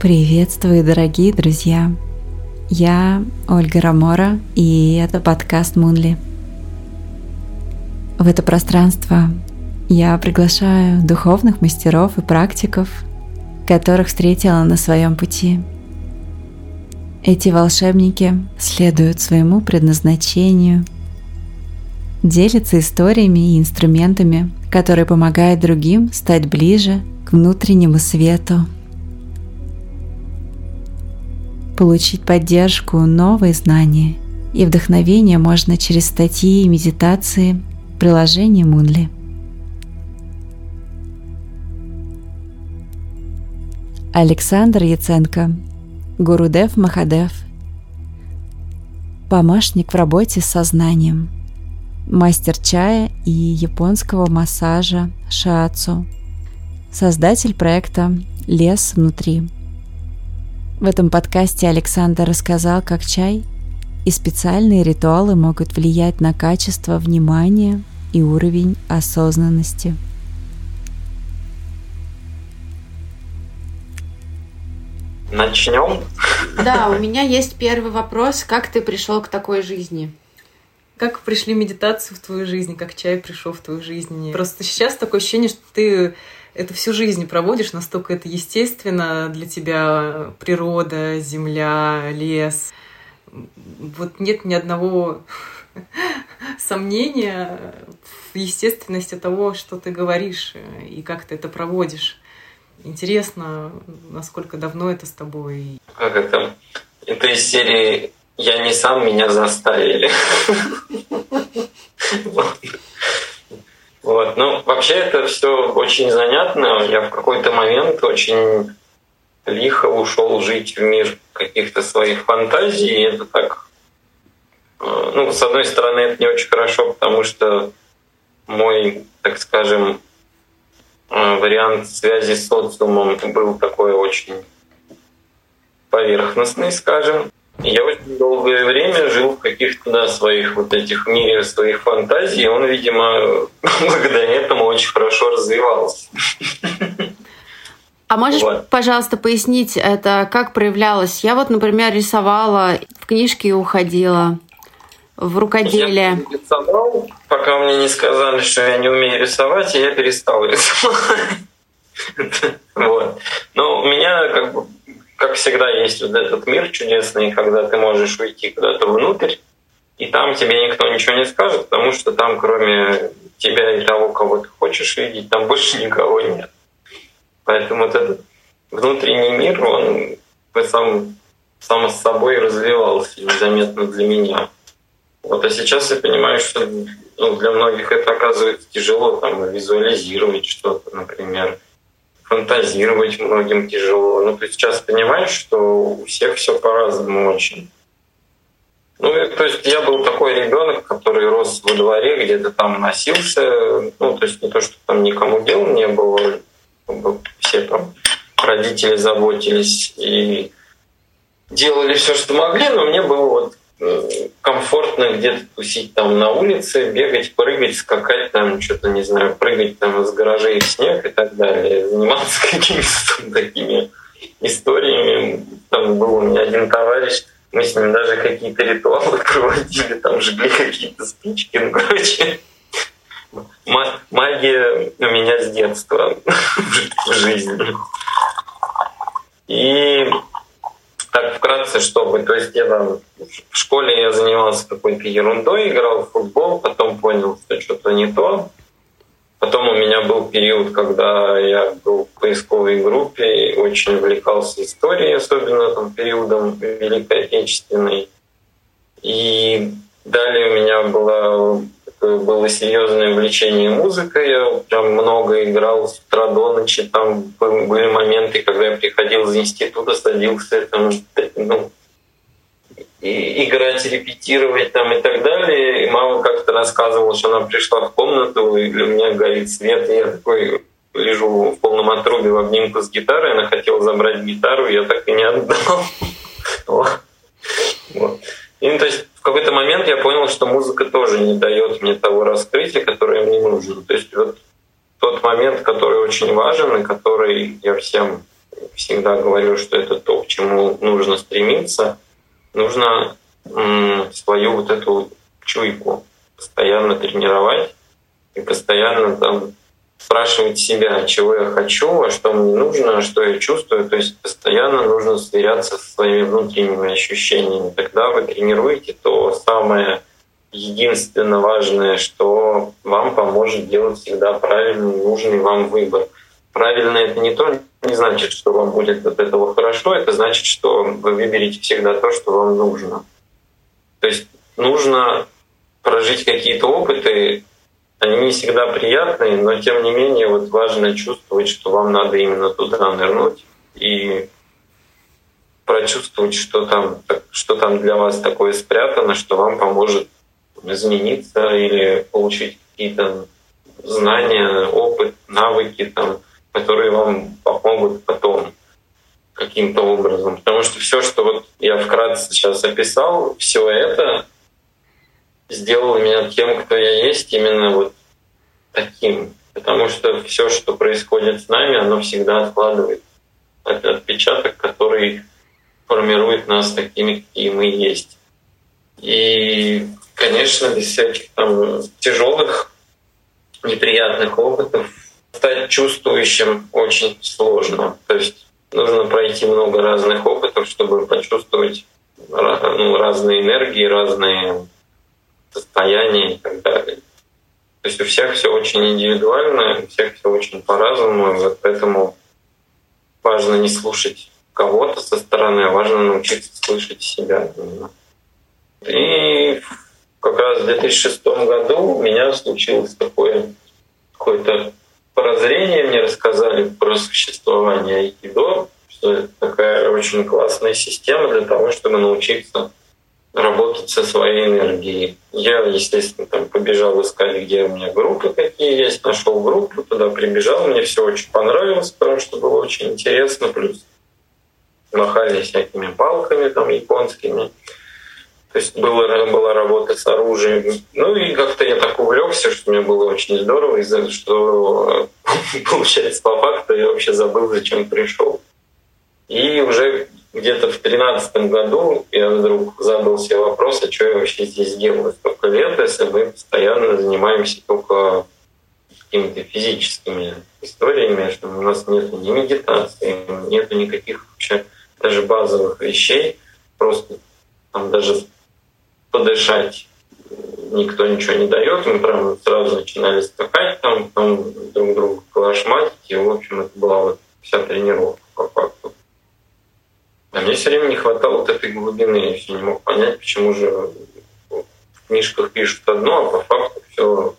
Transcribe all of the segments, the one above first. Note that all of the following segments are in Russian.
Приветствую, дорогие друзья! Я Ольга Рамора, и это подкаст Мунли. В это пространство я приглашаю духовных мастеров и практиков, которых встретила на своем пути. Эти волшебники следуют своему предназначению, делятся историями и инструментами, которые помогают другим стать ближе к внутреннему свету – Получить поддержку, новые знания и вдохновение можно через статьи и медитации приложения Мунли. Александр Яценко, Гурудев Махадев, помощник в работе с сознанием, мастер чая и японского массажа шиацу, создатель проекта «Лес внутри», в этом подкасте Александр рассказал, как чай и специальные ритуалы могут влиять на качество внимания и уровень осознанности. Начнем? Да, у меня есть первый вопрос. Как ты пришел к такой жизни? Как пришли медитации в твою жизнь, как чай пришел в твою жизнь? Просто сейчас такое ощущение, что ты это всю жизнь проводишь, настолько это естественно для тебя природа, земля, лес. Вот нет ни одного сомнения в естественности того, что ты говоришь и как ты это проводишь. Интересно, насколько давно это с тобой? Как это? Это из серии «Я не сам, меня заставили». Вот. Ну, вообще это все очень занятно. Я в какой-то момент очень лихо ушел жить в мир каких-то своих фантазий. И это так, э, ну, с одной стороны, это не очень хорошо, потому что мой, так скажем, э, вариант связи с социумом был такой очень поверхностный, скажем. Я очень долгое время жил в каких-то да, своих вот этих мире своих фантазий, и он, видимо, благодаря этому очень хорошо развивался. А можешь, вот. пожалуйста, пояснить это, как проявлялось? Я вот, например, рисовала, в книжки уходила, в рукоделие. Я рисовал, пока мне не сказали, что я не умею рисовать, и я перестал рисовать. Вот. Но у меня как бы как всегда, есть вот этот мир чудесный, когда ты можешь уйти куда-то внутрь, и там тебе никто ничего не скажет, потому что там кроме тебя и того, кого ты хочешь видеть, там больше никого нет. Поэтому вот этот внутренний мир, он сам, сам с собой развивался незаметно для меня. Вот, а сейчас я понимаю, что ну, для многих это оказывается тяжело там, визуализировать что-то, например фантазировать многим тяжело. Ну, ты сейчас понимаешь, что у всех все по-разному очень. Ну, и, то есть я был такой ребенок, который рос во дворе, где-то там носился. Ну, то есть не то, что там никому дел не было. Все там родители заботились и делали все, что могли, но мне было вот комфортно где-то тусить там на улице, бегать, прыгать, скакать там, что-то, не знаю, прыгать там из гаражей в снег и так далее, заниматься какими-то такими историями. Там был у меня один товарищ, мы с ним даже какие-то ритуалы проводили, там жгли какие-то спички, ну, короче, магия у меня с детства в жизни. И так вкратце, чтобы, то есть я там в школе я занимался какой-то ерундой, играл в футбол, потом понял, что что-то не то. Потом у меня был период, когда я был в поисковой группе, очень увлекался историей, особенно там периодом Великой Отечественной. И далее у меня было было серьезное увлечение музыкой. Я прям много играл с утра до ночи. Там были моменты, когда я приходил из института, садился там, ну, и играть, репетировать там и так далее. И мама как-то рассказывала, что она пришла в комнату, и у меня горит свет, и я такой лежу в полном отрубе в обнимку с гитарой, она хотела забрать гитару, я так и не отдал. Вот. И, ну, то есть в какой-то момент я понял, что музыка тоже не дает мне того раскрытия, которое мне нужно. То есть вот тот момент, который очень важен и который я всем всегда говорю, что это то, к чему нужно стремиться. Нужно свою вот эту чуйку постоянно тренировать и постоянно там спрашивать себя, чего я хочу, а что мне нужно, что я чувствую. То есть постоянно нужно сверяться со своими внутренними ощущениями. Тогда вы тренируете то самое единственное важное, что вам поможет делать всегда правильный, нужный вам выбор. Правильно это не то, не значит, что вам будет от этого хорошо, это значит, что вы выберете всегда то, что вам нужно. То есть нужно прожить какие-то опыты, они не всегда приятные, но тем не менее вот важно чувствовать, что вам надо именно туда нырнуть и прочувствовать, что там, что там для вас такое спрятано, что вам поможет измениться или получить какие-то знания, опыт, навыки, там, которые вам помогут потом каким-то образом. Потому что все, что вот я вкратце сейчас описал, все это сделало меня тем, кто я есть, именно вот таким. Потому что все, что происходит с нами, оно всегда откладывает отпечаток, который формирует нас такими, какие мы есть. И, конечно, без всяких там тяжелых, неприятных опытов стать чувствующим очень сложно. То есть нужно пройти много разных опытов, чтобы почувствовать ну, разные энергии, разные состояния и так далее. То есть у всех все очень индивидуально, у всех все очень по-разному, и вот поэтому важно не слушать кого-то со стороны, а важно научиться слышать себя. И как раз в 2006 году у меня случилось такое какое-то прозрение, мне рассказали про существование айкидо, что это такая очень классная система для того, чтобы научиться работать со своей энергией. Я, естественно, там побежал искать, где у меня группы какие есть, нашел группу, туда прибежал, мне все очень понравилось, потому что было очень интересно, плюс махали всякими палками там японскими. То есть было, была работа с оружием. Ну и как-то я так увлекся, что мне было очень здорово, из-за что получается по факту я вообще забыл, зачем пришел. И уже где-то в тринадцатом году я вдруг задал себе вопрос, а что я вообще здесь делаю столько лет, если мы постоянно занимаемся только какими-то физическими историями, что у нас нет ни медитации, нет никаких вообще даже базовых вещей, просто там даже подышать никто ничего не дает, мы прям сразу начинали скакать там, там друг друга калашматить, и в общем это была вот вся тренировка по факту. А мне все время не хватало вот этой глубины. Я все не мог понять, почему же в книжках пишут одно, а по факту все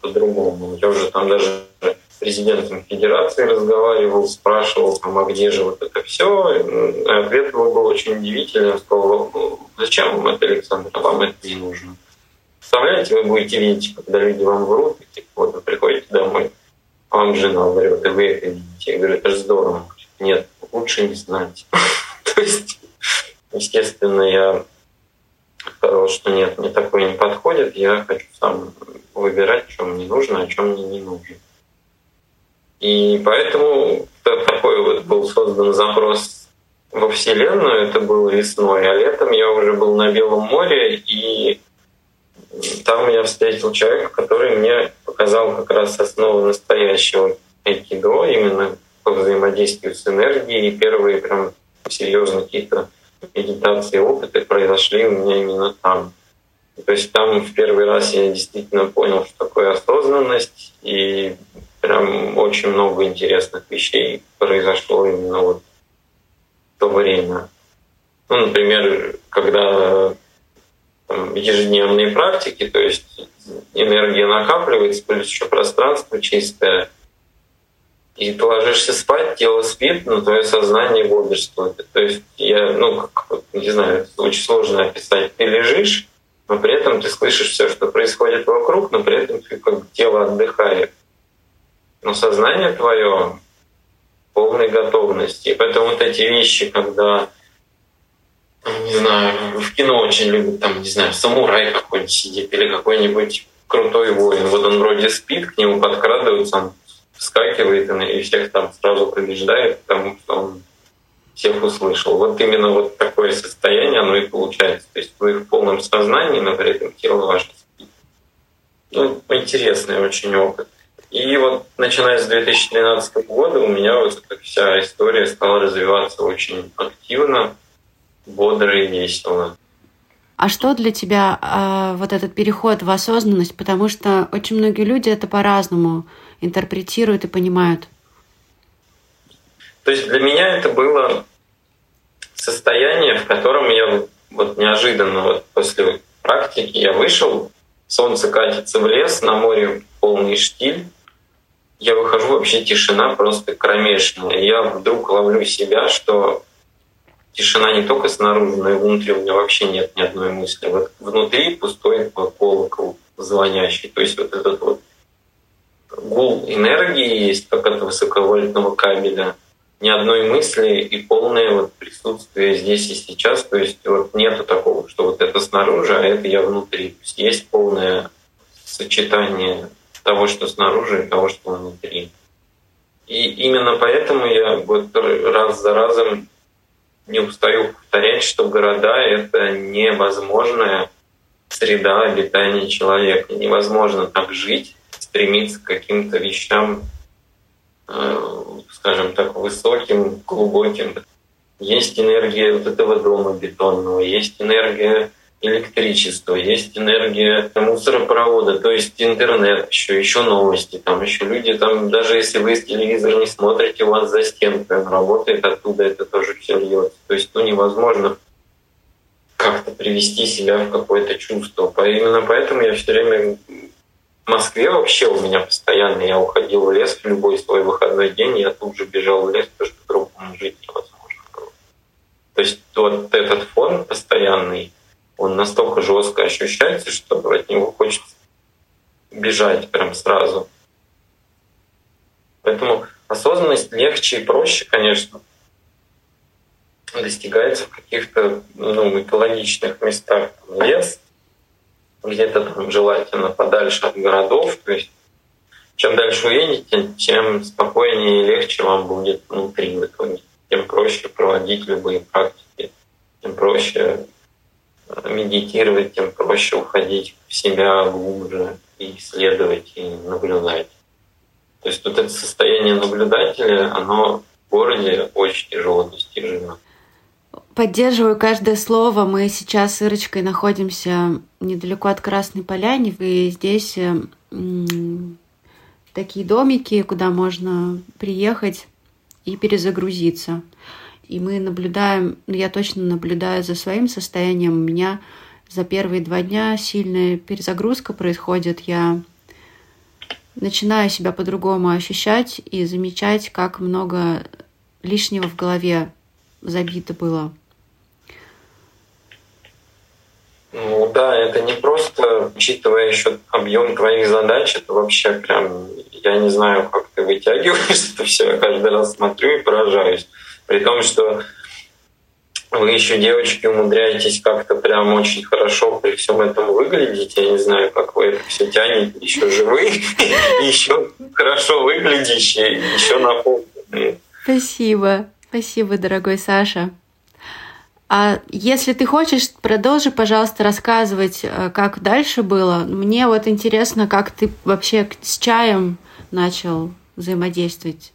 по-другому. Я уже там даже с президентом Федерации разговаривал, спрашивал, там, а где же вот это все. И ответ его был очень удивительный. Он сказал, зачем вам это, Александр, а вам это не нужно. Представляете, вы будете видеть, когда люди вам врут, и типа, вот вы приходите домой, а вам жена врет, и вы это видите. Я говорю, это же здорово. Нет, лучше не знать. То есть, естественно, я сказал, что нет, мне такое не подходит, я хочу сам выбирать, что мне нужно, а что мне не нужно. И поэтому такой вот был создан запрос во Вселенную, это было весной, а летом я уже был на Белом море, и там меня встретил человек, который мне показал как раз основу настоящего айкидо, именно по взаимодействию с энергией. И первые прям серьезные какие-то медитации, опыты произошли у меня именно там. То есть там в первый раз я действительно понял, что такое осознанность, и прям очень много интересных вещей произошло именно вот в то время. Ну, например, когда там, ежедневные практики, то есть энергия накапливается, плюс еще пространство чистое — и ты ложишься спать, тело спит, но твое сознание бодрствует. То есть я, ну, как, не знаю, очень сложно описать. Ты лежишь, но при этом ты слышишь все, что происходит вокруг, но при этом ты как тело отдыхает. Но сознание твое в полной готовности. И поэтому вот эти вещи, когда не знаю, в кино очень любят, там, не знаю, самурай какой-нибудь сидит или какой-нибудь крутой воин. Вот он вроде спит, к нему подкрадываются, он вскакивает и всех там сразу побеждает, потому что он всех услышал. Вот именно вот такое состояние, оно и получается. То есть вы в полном сознании, но при этом тело ваше спит. Ну, интересный очень опыт. И вот начиная с 2013 года у меня вот эта вся история стала развиваться очень активно, бодро и весело. А что для тебя э, вот этот переход в осознанность? Потому что очень многие люди это по-разному интерпретируют и понимают. То есть для меня это было состояние, в котором я вот неожиданно вот после практики я вышел, солнце катится в лес, на море полный штиль, я выхожу, вообще тишина просто кромешная. Я вдруг ловлю себя, что тишина не только снаружи, но и внутри у меня вообще нет ни одной мысли. Вот внутри пустой колокол звонящий. То есть вот этот вот гул энергии есть, как от высоковольтного кабеля, ни одной мысли и полное вот присутствие здесь и сейчас. То есть вот нету такого, что вот это снаружи, а это я внутри. То есть, есть полное сочетание того, что снаружи, и того, что внутри. И именно поэтому я вот раз за разом не устаю повторять, что города — это невозможная среда обитания человека. Невозможно так жить, стремиться к каким-то вещам, э, скажем так, высоким, глубоким. Есть энергия вот этого дома бетонного, есть энергия электричество, есть энергия мусоропровода, то есть интернет, еще, еще новости, там еще люди, там даже если вы телевизор не смотрите, у вас за стенкой работает, оттуда это тоже все льется. То есть ну, невозможно как-то привести себя в какое-то чувство. Именно поэтому я все время в Москве вообще у меня постоянно, я уходил в лес в любой свой выходной день, я тут же бежал в лес, потому что по-другому жить невозможно. То есть вот этот фон постоянный, он настолько жестко ощущается, что от него хочется бежать прям сразу. Поэтому осознанность легче и проще, конечно, достигается в каких-то ну, экологичных местах. Лес, где-то там желательно подальше от городов. То есть чем дальше уедете, тем спокойнее и легче вам будет внутри в итоге. Тем проще проводить любые практики, тем проще медитировать, тем проще уходить в себя глубже и исследовать, и наблюдать. То есть вот это состояние наблюдателя, оно в городе очень тяжело достижимо. Поддерживаю каждое слово. Мы сейчас с Ирочкой находимся недалеко от Красной Поляны. И здесь такие домики, куда можно приехать и перезагрузиться и мы наблюдаем, ну, я точно наблюдаю за своим состоянием. У меня за первые два дня сильная перезагрузка происходит. Я начинаю себя по-другому ощущать и замечать, как много лишнего в голове забито было. Ну да, это не просто, учитывая еще объем твоих задач, это вообще прям, я не знаю, как ты вытягиваешь это все, я каждый раз смотрю и поражаюсь. При том, что вы еще, девочки, умудряетесь как-то прям очень хорошо при всем этом выглядеть. Я не знаю, как вы это все тянете, еще живые, еще хорошо выглядящие, еще наполненные. Спасибо. Спасибо, дорогой Саша. А если ты хочешь, продолжи, пожалуйста, рассказывать, э, как дальше было. Мне вот интересно, как ты вообще с чаем начал взаимодействовать.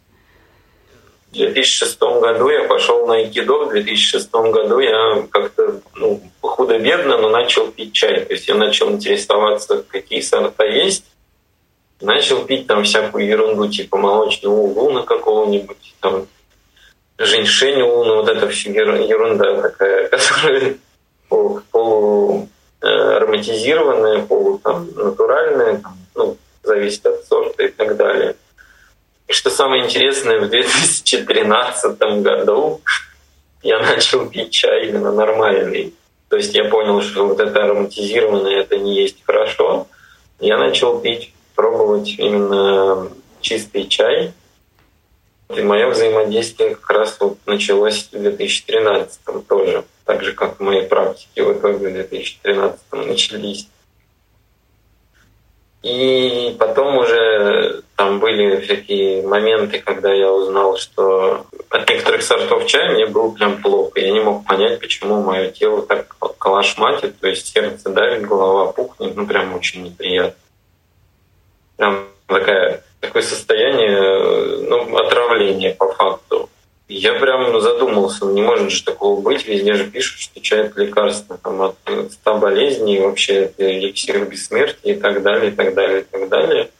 В 2006 году я пошел на айкидо, в 2006 году я как-то ну, худо-бедно, но начал пить чай. То есть я начал интересоваться, какие сорта есть. Начал пить там всякую ерунду, типа молочного луна какого-нибудь, там женьшень луна, вот это все ерунда такая, которая полу э, полу там, натуральная, там, ну, зависит от сорта и так далее. И что самое интересное, в 2013 году я начал пить чай именно нормальный. То есть я понял, что вот это ароматизированное это не есть хорошо. Я начал пить, пробовать именно чистый чай. И мое взаимодействие как раз вот началось в 2013 тоже, так же, как мои практики в итоге в 2013 начались. И потом уже там были всякие моменты, когда я узнал, что от некоторых сортов чая мне было прям плохо. Я не мог понять, почему мое тело так калашматит, то есть сердце давит, голова пухнет, ну прям очень неприятно. Прям такая, такое состояние ну, отравления по факту. Я прям задумался, не может же такого быть, везде же пишут, что чай это лекарство там, от ста болезней, вообще это эликсир бессмертия и так далее, и так далее, и так далее.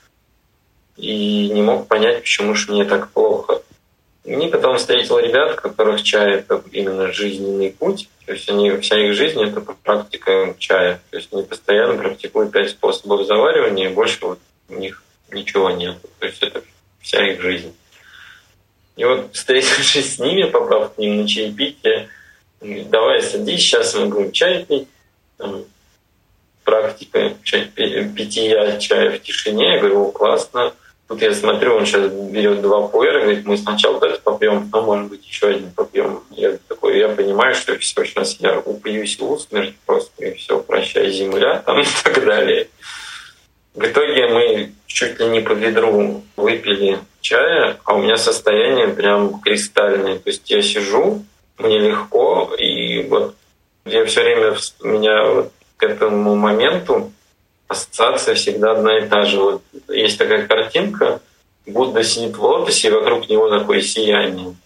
И не мог понять, почему же мне так плохо. И потом встретил ребят, которых чай — это именно жизненный путь. То есть они, вся их жизнь — это практика чая. То есть они постоянно практикуют пять способов заваривания, и больше вот у них ничего нет. То есть это вся их жизнь. И вот встретившись с ними, попав к ним на чаепитие, давай садись, сейчас мы будем чай пить. Практика чай, питья чая в тишине. Я говорю, о, классно. Тут я смотрю, он сейчас берет два пуэра, говорит, мы сначала этот попьем, потом, может быть, еще один попьем. Я такой, я понимаю, что все, сейчас я упьюсь в усмерть просто, и все, прощай, земля, там и так далее. В итоге мы чуть ли не по ведру выпили чая, а у меня состояние прям кристальное. То есть я сижу, мне легко, и вот я все время меня вот к этому моменту ассоциация всегда одна и та же. Вот есть такая картинка, Будда сидит в лотосе, и вокруг него такое сияние.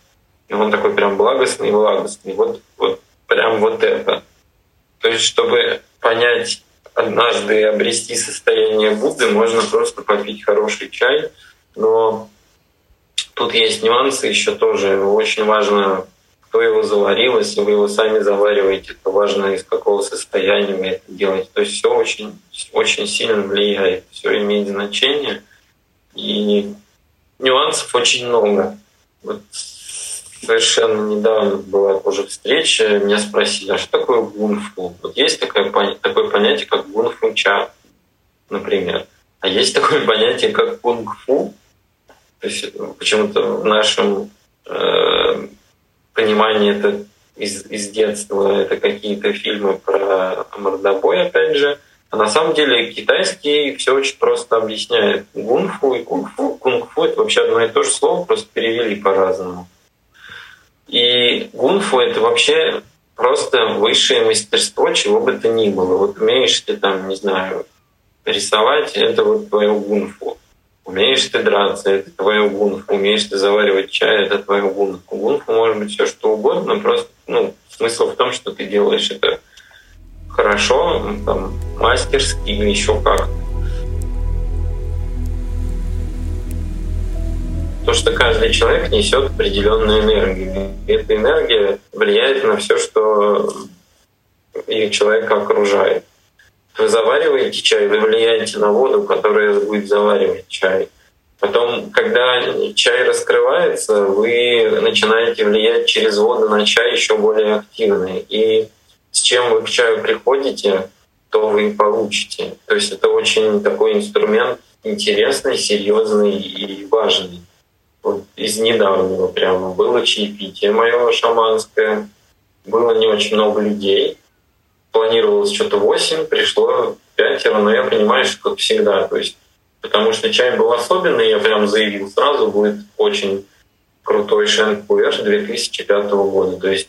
И он такой прям благостный, благостный. Вот, вот прям вот это. То есть, чтобы понять однажды обрести состояние Будды, можно просто попить хороший чай. Но тут есть нюансы еще тоже. Очень важно кто его заварил, если вы его сами завариваете, то важно из какого состояния вы это делаете. То есть все очень, очень сильно влияет, все имеет значение. И нюансов очень много. Вот совершенно недавно была тоже встреча, меня спросили, а что такое гунфу? Вот есть такое, такое понятие, как гунфу-ча, например. А есть такое понятие, как кунг-фу. То есть почему-то в нашем э, понимание это из, из детства, это какие-то фильмы про мордобой, опять же. А на самом деле китайский все очень просто объясняет. Гунфу и кунг-фу. Кунг-фу — это вообще одно и то же слово, просто перевели по-разному. И гунфу — это вообще просто высшее мастерство, чего бы то ни было. Вот умеешь ты там, не знаю, рисовать, это вот твое гунфу. Умеешь ты драться, это твое гунфу. Умеешь ты заваривать чай, это твое гунфу. Гунфу может быть все что угодно, просто ну, смысл в том, что ты делаешь это хорошо, там, мастерски или еще как. То, что каждый человек несет определенную энергию. И эта энергия влияет на все, что и человека окружает. Вы завариваете чай, вы влияете на воду, которая будет заваривать чай. Потом, когда чай раскрывается, вы начинаете влиять через воду на чай еще более активно. И с чем вы к чаю приходите, то вы и получите. То есть это очень такой инструмент интересный, серьезный и важный. Из недавнего прямо было чаепитие мое шаманское, было не очень много людей, планировалось что-то 8, пришло пятеро, но я понимаю, что как всегда. То есть, потому что чай был особенный, я прям заявил сразу, будет очень крутой Шен Пуэш 2005 года. То есть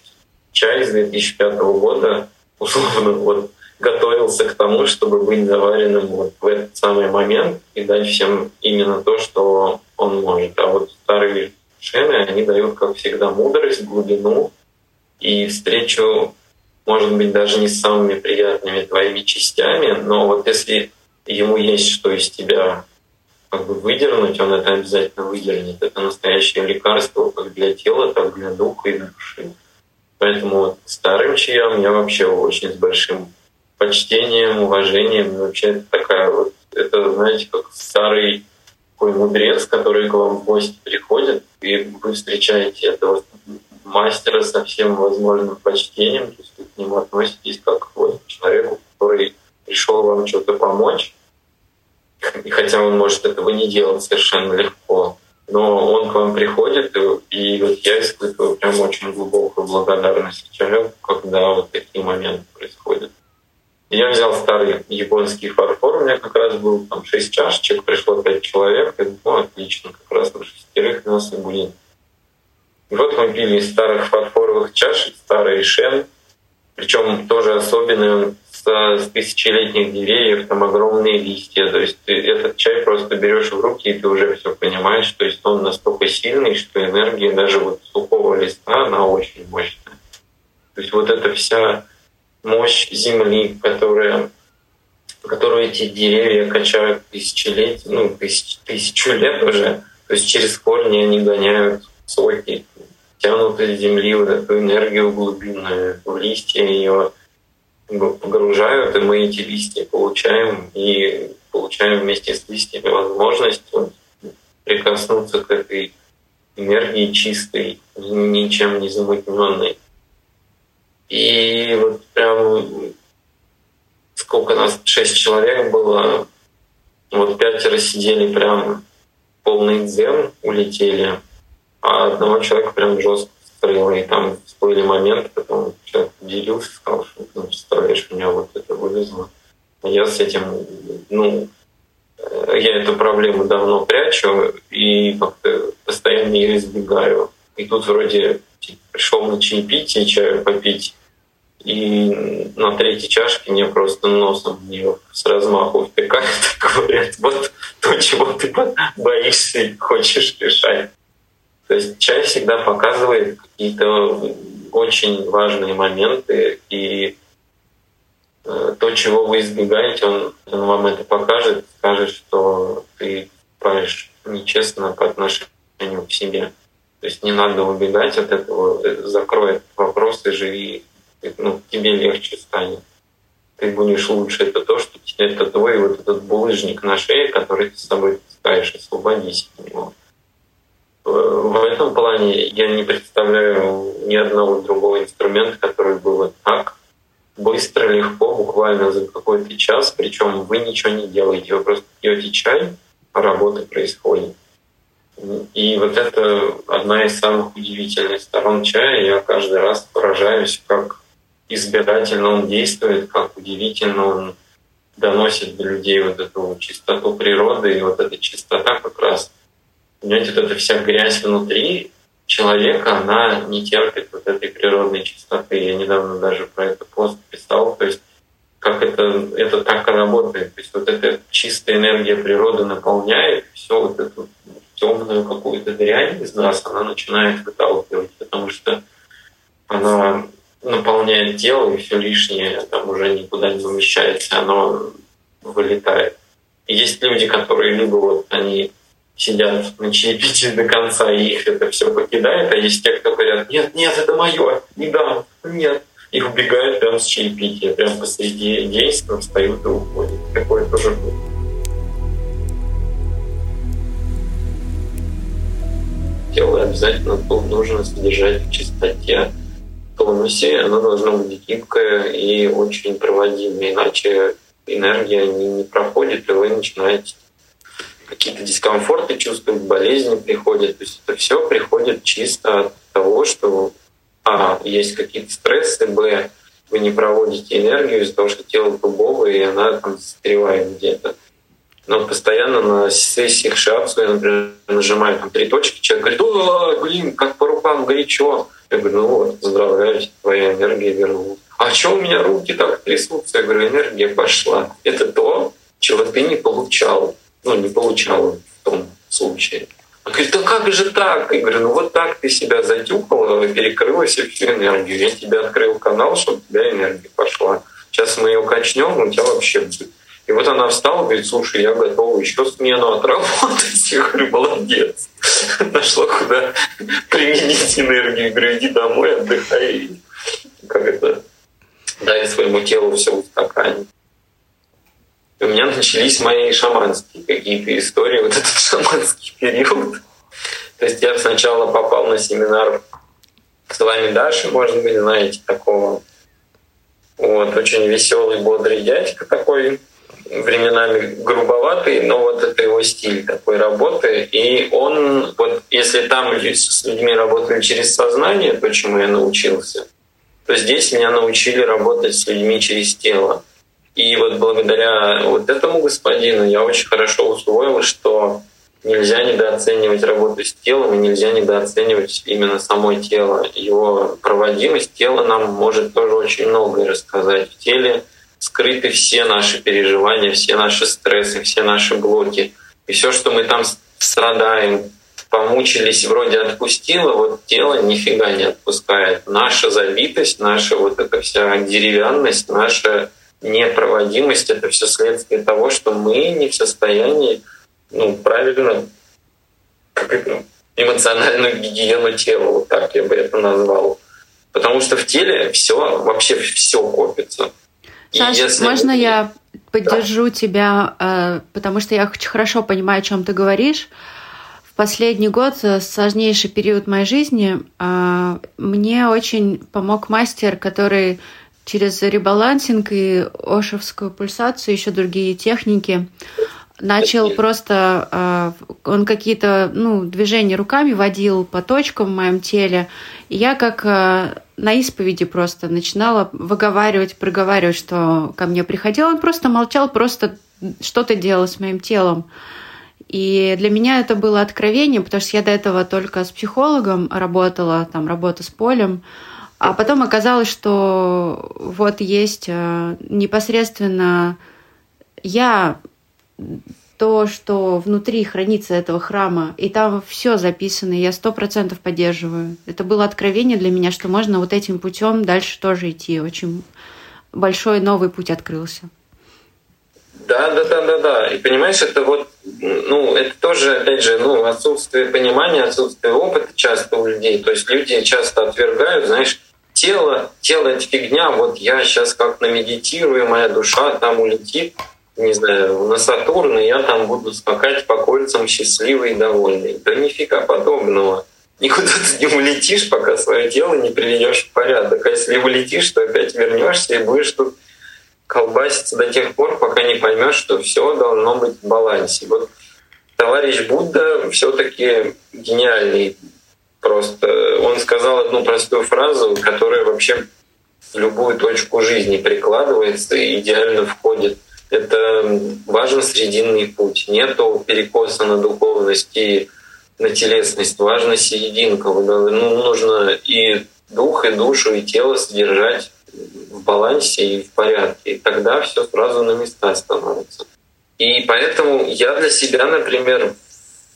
чай с 2005 года условно вот готовился к тому, чтобы быть заваренным вот в этот самый момент и дать всем именно то, что он может. А вот старые шены, они дают, как всегда, мудрость, глубину и встречу может быть, даже не с самыми приятными твоими частями, но вот если ему есть что из тебя как бы выдернуть, он это обязательно выдернет. Это настоящее лекарство как для тела, так и для духа и души. Поэтому вот старым чаям я вообще очень с большим почтением, уважением. вообще это такая вот, это, знаете, как старый такой мудрец, который к вам в гости приходит, и вы встречаете этого мастера со всем возможным почтением, то есть вы к нему относитесь как к человеку, который пришел вам что-то помочь, и хотя он может этого не делать совершенно легко, но он к вам приходит, и, и вот я испытываю прям очень глубокую благодарность человеку, когда вот такие моменты. Я взял старый японский фарфор, у меня как раз был там шесть чашечек, пришло пять человек, и, ну, отлично, как раз на шестерых нас и будет Вот мы пили из старых фарфоровых чашек, старый шен, причем тоже особенный, с тысячелетних деревьев, там огромные листья. То есть ты этот чай просто берешь в руки, и ты уже все понимаешь. То есть он настолько сильный, что энергия даже вот сухого листа, она очень мощная. То есть вот эта вся мощь Земли, которая которую эти деревья качают тысячелетия, ну, тысяч, тысячу лет уже. То есть через корни они гоняют соки, тянут из земли вот эту энергию глубинную, в листья ее погружают, и мы эти листья получаем, и получаем вместе с листьями возможность прикоснуться к этой энергии чистой, ничем не замутненной. И вот прям сколько нас, шесть человек было, вот пятеро сидели прям полный дзен, улетели, а одного человека прям жестко стрело, и там всплыли моменты, потом человек делился, сказал, что ну, представляешь, меня вот это вывезло. А я с этим, ну, э, я эту проблему давно прячу и как-то постоянно ее избегаю. И тут вроде пришел на чаепитие, чаю попить, и на третьей чашке мне просто носом мне с размаху втыкают и говорят, вот то, чего ты боишься и хочешь решать. То есть чай всегда показывает какие-то очень важные моменты, и э, то, чего вы избегаете, он, он вам это покажет, скажет, что ты правишь нечестно по отношению к себе. То есть не надо убегать от этого, закрой этот вопрос и живи, ну, тебе легче станет. Ты будешь лучше. Это то, что это твой вот этот булыжник на шее, который ты с собой таскаешь, освободись от него. В этом плане я не представляю ни одного другого инструмента, который был вот так быстро, легко, буквально за какой-то час, причем вы ничего не делаете, вы просто пьете чай, а работа происходит. И вот это одна из самых удивительных сторон чая. Я каждый раз поражаюсь, как избирательно он действует, как удивительно он доносит до людей вот эту чистоту природы, и вот эта чистота как раз понимаете, вот эта вся грязь внутри человека, она не терпит вот этой природной чистоты. Я недавно даже про это пост писал, то есть как это, это так и работает. То есть вот эта чистая энергия природы наполняет все вот эту темную какую-то дрянь из нас, она начинает выталкивать, потому что она наполняет тело, и все лишнее там уже никуда не умещается, оно вылетает. Есть люди, которые либо вот они сидят на чаепитии до конца, и их это все покидает, а есть те, кто говорят, нет, нет, это мое, не дам, нет. И убегают прямо с чаепития, прямо посреди действия встают и уходят. Такое тоже будет. Тело обязательно нужно содержать в чистоте, в тонусе, оно должно быть гибкое и очень проводимое, иначе энергия не, не проходит, и вы начинаете какие-то дискомфорты чувствуют, болезни приходят. То есть это все приходит чисто от того, что а, есть какие-то стрессы, б, вы не проводите энергию из-за того, что тело дубовое, и она там застревает где-то. Но постоянно на сессиях шиатсу я, например, нажимаю там три точки, человек говорит, о, блин, как по рукам горячо. Я говорю, ну вот, поздравляю, твоя энергия вернулась. А что у меня руки так трясутся? Я говорю, энергия пошла. Это то, чего ты не получал ну, не получала в том случае. Он говорит, да как же так? Я говорю, ну вот так ты себя затюкала, перекрыла себе всю энергию. Я тебе открыл канал, чтобы у тебя энергия пошла. Сейчас мы ее качнем, у тебя вообще будет. И вот она встала, говорит, слушай, я готова еще смену отработать. Я говорю, молодец. Нашла куда применить энергию. Я говорю, иди домой, отдыхай. Как это, дай своему телу все устаканить у меня начались мои шаманские какие-то истории, вот этот шаманский период. То есть я сначала попал на семинар с вами Дашей, может быть, знаете такого. Вот, очень веселый, бодрый дядька такой, временами грубоватый, но вот это его стиль такой работы. И он, вот если там с людьми работали через сознание, то чему я научился, то здесь меня научили работать с людьми через тело. И вот благодаря вот этому господину я очень хорошо усвоил, что нельзя недооценивать работу с телом и нельзя недооценивать именно само тело. Его проводимость тела нам может тоже очень многое рассказать. В теле скрыты все наши переживания, все наши стрессы, все наши блоки. И все, что мы там страдаем, помучились, вроде отпустило, вот тело нифига не отпускает. Наша забитость, наша вот эта вся деревянность, наша непроводимость — это все следствие того, что мы не в состоянии ну, правильно как это, эмоциональную гигиену тела, вот так я бы это назвал. Потому что в теле все, вообще все копится. Саш, если... можно я поддержу да. тебя, э, потому что я очень хорошо понимаю, о чем ты говоришь. В последний год, э, сложнейший период моей жизни, э, мне очень помог мастер, который через ребалансинг и ошевскую пульсацию, еще другие техники, начал просто, он какие-то ну, движения руками водил по точкам в моем теле. И я как на исповеди просто начинала выговаривать, проговаривать, что ко мне приходил. Он просто молчал, просто что-то делал с моим телом. И для меня это было откровение, потому что я до этого только с психологом работала, там работа с полем. А потом оказалось, что вот есть а, непосредственно я то, что внутри хранится этого храма, и там все записано, я сто процентов поддерживаю. Это было откровение для меня, что можно вот этим путем дальше тоже идти. Очень большой новый путь открылся. Да, да, да, да, да. И понимаешь, это вот, ну, это тоже, опять же, ну, отсутствие понимания, отсутствие опыта часто у людей. То есть люди часто отвергают, знаешь, тело, тело это фигня, вот я сейчас как намедитирую, моя душа там улетит не знаю, на Сатурн, и я там буду скакать по кольцам счастливый и довольный. Да нифига подобного. Никуда ты не улетишь, пока свое тело не приведешь в порядок. А если улетишь, то опять вернешься и будешь тут колбаситься до тех пор, пока не поймешь, что все должно быть в балансе. Вот товарищ Будда все-таки гениальный. Просто он сказал одну простую фразу, которая вообще в любую точку жизни прикладывается и идеально входит это важен срединный путь. Нету перекоса на духовность и на телесность, важна серединка. Ну, нужно и дух, и душу, и тело содержать в балансе и в порядке. И тогда все сразу на места становится. И поэтому я для себя, например,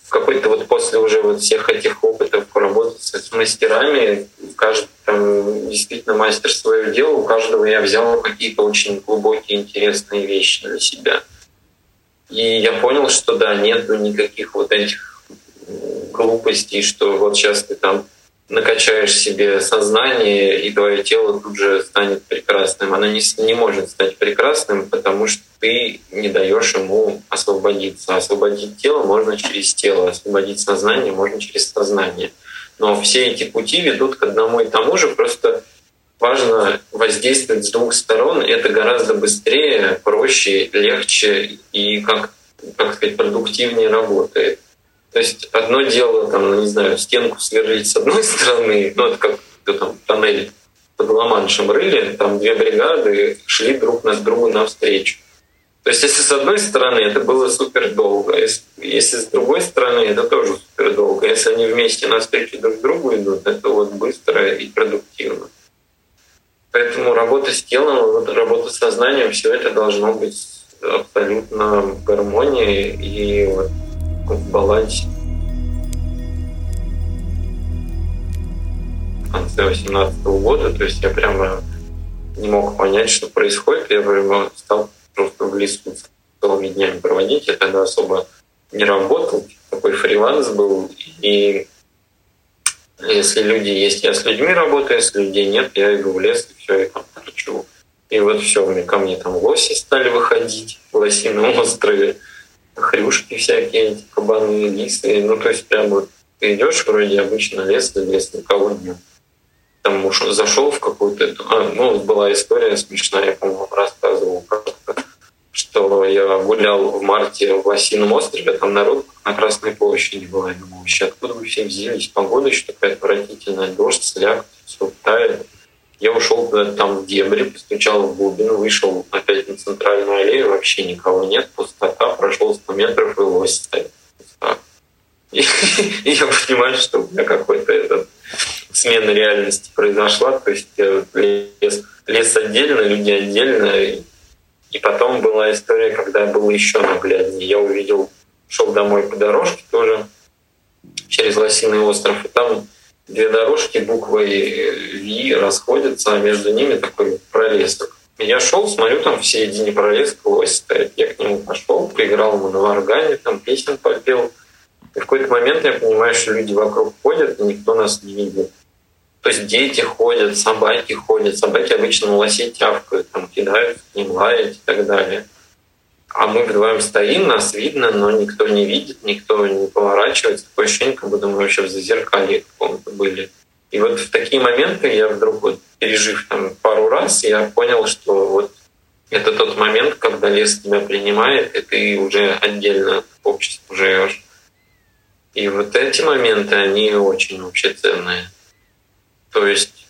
какой-то вот после уже вот всех этих опытов работать с мастерами, каждый там действительно мастер свое дело, у каждого я взял какие-то очень глубокие, интересные вещи для себя. И я понял, что да, нету никаких вот этих глупостей, что вот сейчас ты там накачаешь себе сознание, и твое тело тут же станет прекрасным. Оно не, не может стать прекрасным, потому что ты не даешь ему освободиться. Освободить тело можно через тело, освободить сознание можно через сознание. Но все эти пути ведут к одному и тому же, просто важно воздействовать с двух сторон. Это гораздо быстрее, проще, легче и, как, как сказать, продуктивнее работает. То есть одно дело, там, ну, не знаю, стенку сверлить с одной стороны, ну это как там тоннель под Ла-Маншем рыли, там две бригады шли друг на друга навстречу. То есть если с одной стороны это было супер долго, если, если с другой стороны это тоже супер долго. Если они вместе навстречу друг другу идут, это вот быстро и продуктивно. Поэтому работа с телом, работа с сознанием, все это должно быть абсолютно в гармонии и вот в балансе. В конце 2018 года, то есть я прямо не мог понять, что происходит. Я прямо стал просто в целыми днями проводить. Я тогда особо не работал, такой фриланс был. И если люди есть, я с людьми работаю, если людей нет, я иду в лес и все, и там торчу. И вот все, ко мне там лоси стали выходить в лосином острове хрюшки всякие, эти кабаны, лисы. Ну, то есть прям вот ты идешь вроде обычно лес, лес никого нет. Там уж зашел в какую-то... А, ну, была история смешная, я, по-моему, рассказывал что я гулял в марте в Лосином острове, там народ на Красной площади был. Я думал, вообще откуда вы все взялись? Погода еще такая отвратительная, дождь, сляг, все тает. Я ушел куда-то там в дебри, постучал в глубину, вышел опять на центральную аллею, вообще никого нет, пустота, прошел 100 метров и лось стоит. И, и я понимаю, что у меня какой-то этот смена реальности произошла. То есть лес, лес отдельно, люди отдельно. И, и потом была история, когда было еще нагляднее. Я увидел, шел домой по дорожке тоже через Лосиный остров, и там две дорожки буквой V расходятся, а между ними такой пролесок. Я шел, смотрю, там в середине пролеска лось стоит. Я к нему пошел, поиграл ему на варгане, там песен попел. И в какой-то момент я понимаю, что люди вокруг ходят, и никто нас не видит. То есть дети ходят, собаки ходят. Собаки обычно на лосей тявкают, там кидают к ним, лаять и так далее. А мы вдвоем стоим, нас видно, но никто не видит, никто не поворачивается. Такое ощущение, как будто мы вообще в зазеркалье каком-то были. И вот в такие моменты я вдруг, вот, пережив там пару раз, я понял, что вот это тот момент, когда лес тебя принимает, и ты уже отдельно от общества живешь. И вот эти моменты, они очень вообще ценные. То есть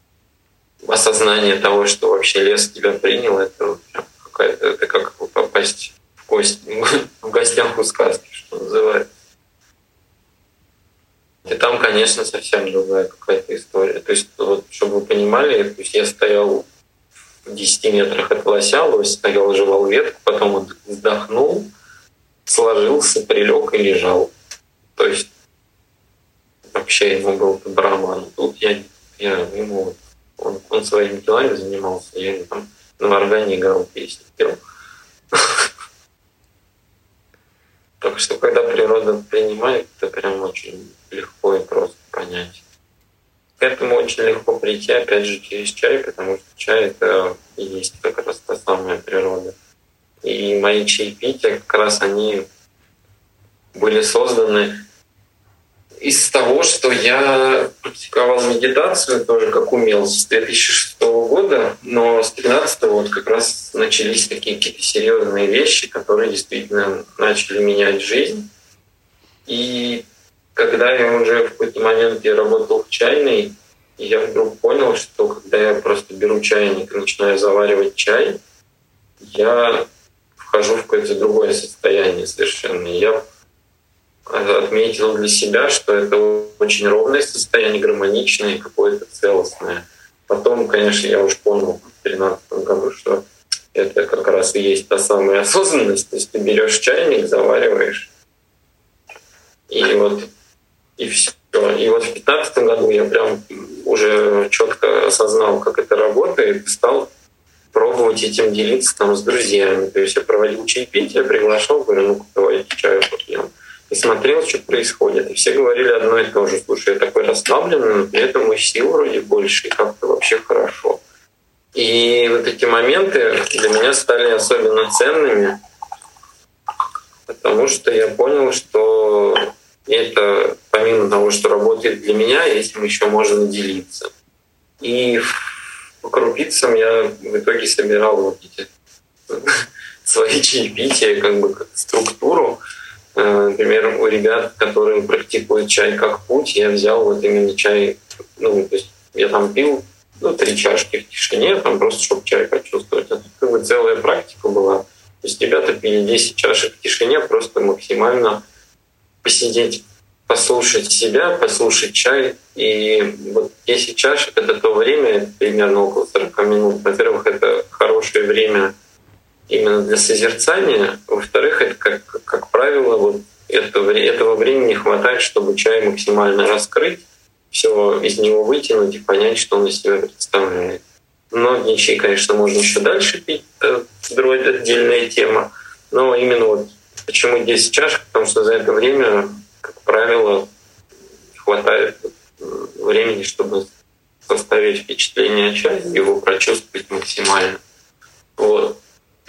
осознание того, что вообще лес тебя принял, это какая-то, это как попасть в кость, в гостях у сказки, что называется. И там, конечно, совсем другая какая-то история. То есть, вот, чтобы вы понимали, то есть я стоял в 10 метрах от лося, лось стоял, жевал ветку, потом он вздохнул, сложился, прилег и лежал. То есть вообще ему был по барабану. Тут я, я ему, он, он своими делами занимался, я там на органе играл песни, пел. Так что, когда природа принимает, это прям очень легко и просто понять. К этому очень легко прийти, опять же, через чай, потому что чай — это и есть как раз та самая природа. И мои чаепития как раз они были созданы из того, что я практиковал медитацию тоже как умел с 2006 года, но с 2013 вот как раз начались такие какие-то серьезные вещи, которые действительно начали менять жизнь. И когда я уже в какой-то момент я работал в чайной, я вдруг понял, что когда я просто беру чайник и начинаю заваривать чай, я вхожу в какое-то другое состояние совершенно. Я отметил для себя, что это очень ровное состояние, гармоничное какое-то целостное. Потом, конечно, я уж понял в 2013 году, что это как раз и есть та самая осознанность. То есть ты берешь чайник, завариваешь, и вот и все. И вот в 2015 году я прям уже четко осознал, как это работает, и стал пробовать этим делиться там с друзьями. То есть я проводил чаепитие, приглашал, говорю, ну давайте чаю попьем и смотрел, что происходит. И все говорили одно и то же. Слушай, я такой расслабленный, но при этом и сил вроде больше, и как-то вообще хорошо. И вот эти моменты для меня стали особенно ценными, потому что я понял, что это помимо того, что работает для меня, этим еще можно делиться. И по крупицам я в итоге собирал вот эти свои чаепития, как бы как структуру, например, у ребят, которые практикуют чай как путь, я взял вот именно чай, ну, то есть я там пил ну, три чашки в тишине, там просто чтобы чай почувствовать. Это как бы целая практика была. То есть ребята пили 10 чашек в тишине, просто максимально посидеть, послушать себя, послушать чай. И вот 10 чашек — это то время, примерно около 40 минут. Во-первых, это хорошее время именно для созерцания. Во-вторых, это, как, как правило, вот этого, этого времени хватает, чтобы чай максимально раскрыть, все из него вытянуть и понять, что он из себя представляет. Многие чаи, конечно, можно еще дальше пить, это отдельная тема. Но именно вот почему 10 чашек, потому что за это время, как правило, хватает времени, чтобы составить впечатление о чае, его прочувствовать максимально. Вот.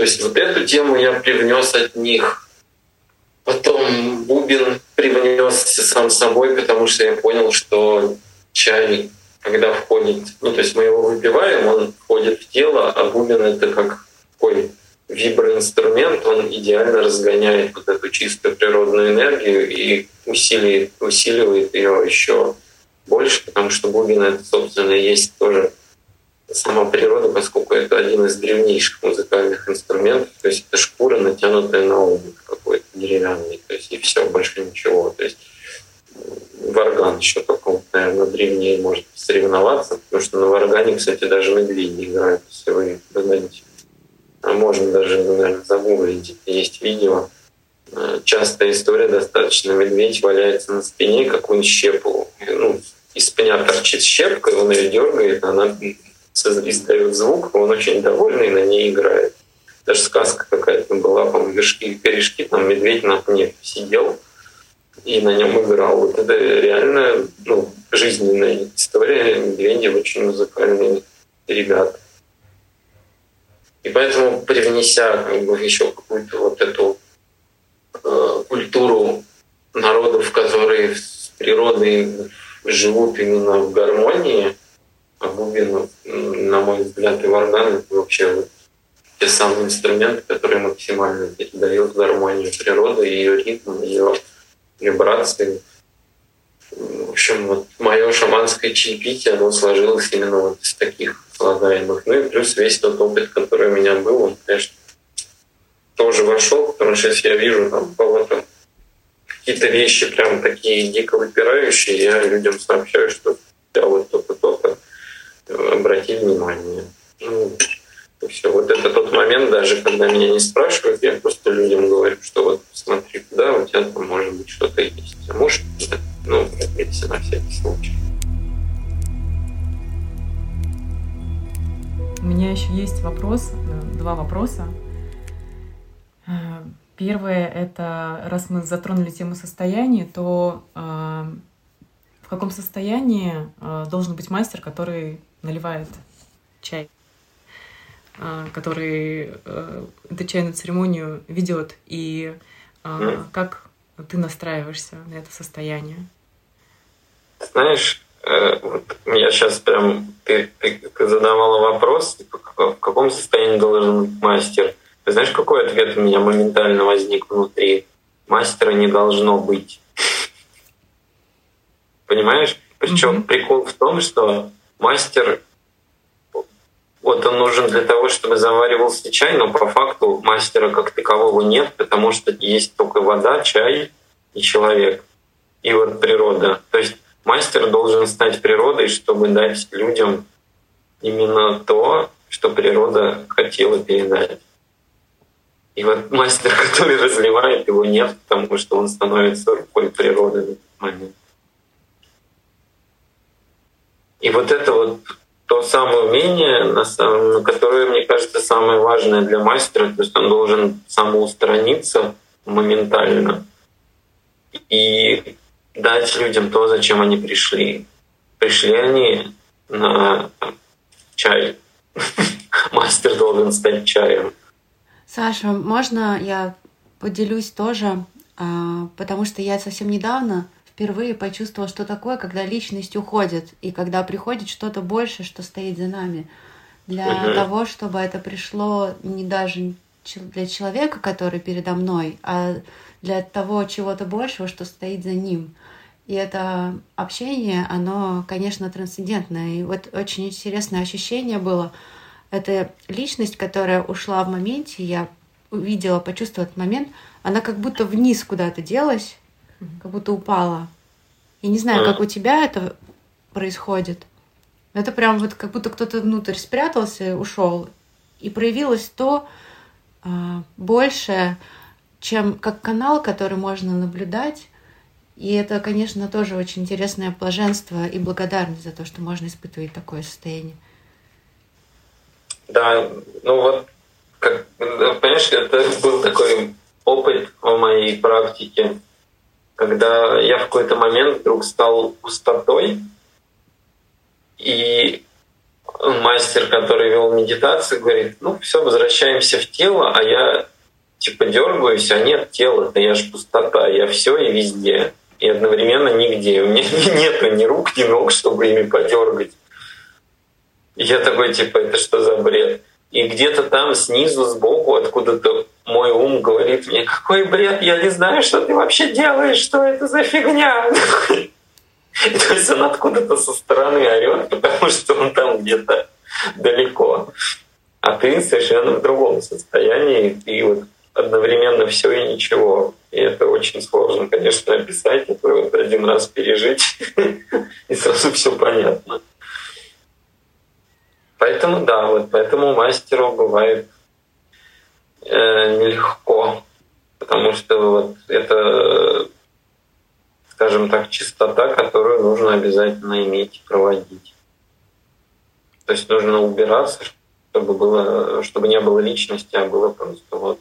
То есть вот эту тему я привнес от них. Потом бубен привнесся сам собой, потому что я понял, что чай, когда входит, ну то есть мы его выпиваем, он входит в тело, а бубен это как такой виброинструмент, он идеально разгоняет вот эту чистую природную энергию и усиливает, усиливает ее еще больше, потому что бубен это, собственно, есть тоже сама природа, поскольку это один из древнейших музыкальных инструментов, то есть это шкура, натянутая на обувь какой-то деревянный, то есть и все, больше ничего. То есть варган еще каком-то, наверное, древнее может соревноваться, потому что на варгане, кстати, даже медведи играют, если вы когда-нибудь а можно даже, наверное, загуглить, есть видео. Э, частая история достаточно. Медведь валяется на спине, как он щепу. Ну, из пня торчит щепка, он ее дергает, она издает звук, он очень довольный на ней играет. Даже сказка какая-то была, по-моему, вершки корешки, там медведь на пне сидел и на нем играл. Вот это реально ну, жизненная история. Медведи очень музыкальные ребята. И поэтому, привнеся как бы, еще какую-то вот эту э, культуру народов, которые с природой живут именно в гармонии, бубен, на мой взгляд, и варган — это вообще те самые инструменты, которые максимально передают гармонию природы, ее ритм, ее вибрации. В общем, вот мое шаманское чаепитие, оно сложилось именно вот из таких слагаемых. Ну и плюс весь тот опыт, который у меня был, он, конечно, тоже вошел, потому что если я вижу там кого-то какие-то вещи прям такие дико выпирающие, я людям сообщаю, что я вот то-то, то-то, обрати внимание. Ну, все. Вот это тот момент, даже когда меня не спрашивают, я просто людям говорю, что вот смотри, да, у тебя там может быть что-то есть. А может, ну, проверьте на всякий случай. У меня еще есть вопрос, э, два вопроса. Э, первое — это, раз мы затронули тему состояния, то э, в каком состоянии должен быть мастер, который наливает чай? который эту чайную церемонию ведет, и как ты настраиваешься на это состояние? Знаешь, Э, вот я сейчас прям ты, ты, ты задавала вопрос, в каком состоянии должен быть мастер. Ты знаешь, какой ответ у меня моментально возник внутри? Мастера не должно быть. Понимаешь? Причем mm-hmm. прикол в том, что мастер вот он нужен для того, чтобы заваривался чай, но по факту мастера как такового нет, потому что есть только вода, чай и человек. И вот природа. То есть Мастер должен стать природой, чтобы дать людям именно то, что природа хотела передать. И вот мастер, который разливает, его нет, потому что он становится рукой природы в этот момент. И вот это вот то самое умение, которое, мне кажется, самое важное для мастера, то есть он должен самоустраниться моментально и дать людям то, зачем они пришли. Пришли они на чай. Мастер должен стать чаем. Саша, можно я поделюсь тоже, а, потому что я совсем недавно впервые почувствовала, что такое, когда личность уходит, и когда приходит что-то больше, что стоит за нами. Для угу. того, чтобы это пришло не даже для человека, который передо мной, а для того чего-то большего, что стоит за ним. И это общение, оно, конечно, трансцендентное. И вот очень интересное ощущение было. Это личность, которая ушла в моменте, я увидела, почувствовала этот момент, она как будто вниз куда-то делась, как будто упала. Я не знаю, как у тебя это происходит. Это прям вот как будто кто-то внутрь спрятался, ушел. И проявилось то а, больше, чем как канал, который можно наблюдать. И это, конечно, тоже очень интересное блаженство и благодарность за то, что можно испытывать такое состояние. Да, ну вот, как, понимаешь, это был такой опыт в моей практике, когда я в какой-то момент вдруг стал пустотой, и мастер, который вел медитацию, говорит, ну все, возвращаемся в тело, а я типа дергаюсь, а нет тела, это я ж пустота, я все и везде. И одновременно нигде. У меня нет ни рук, ни ног, чтобы ими подергать. И я такой, типа, это что за бред? И где-то там снизу, сбоку, откуда-то мой ум говорит мне, какой бред, я не знаю, что ты вообще делаешь, что это за фигня. То есть он откуда-то со стороны орет, потому что он там где-то далеко. А ты совершенно в другом состоянии, ты вот одновременно все и ничего. И это очень сложно, конечно, описать, это вот один раз пережить, и сразу все понятно. Поэтому да, вот поэтому мастеру бывает э, нелегко, потому что вот это, скажем так, чистота, которую нужно обязательно иметь и проводить. То есть нужно убираться, чтобы было, чтобы не было личности, а было просто вот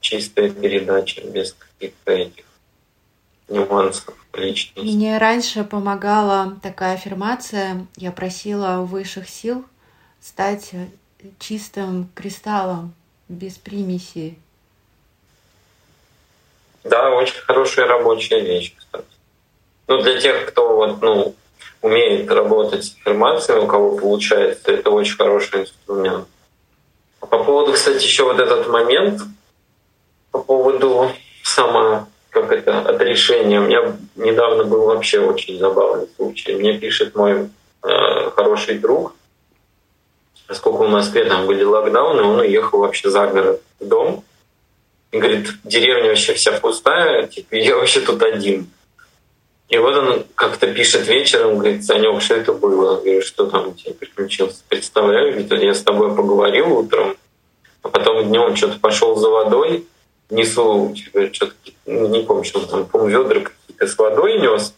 чистая передача без каких-то этих нюансов личности. Мне раньше помогала такая аффирмация. Я просила высших сил стать чистым кристаллом, без примеси. Да, очень хорошая рабочая вещь, кстати. Ну, для тех, кто вот, ну, умеет работать с информацией, у кого получается, это очень хороший инструмент. А по поводу, кстати, еще вот этот момент, по поводу сама, как это, отрешения. У меня недавно был вообще очень забавный случай. Мне пишет мой э, хороший друг, поскольку в Москве там были локдауны, он уехал вообще за город в дом. И говорит, деревня вообще вся пустая, типа, я вообще тут один. И вот он как-то пишет вечером, говорит, Санек, что это было? Я говорю, что там у тебя приключилось? Представляю, говорит, я с тобой поговорил утром, а потом днем что-то пошел за водой, несу, типа, что-то, не помню, что там, помню, ведра какие-то с водой нес.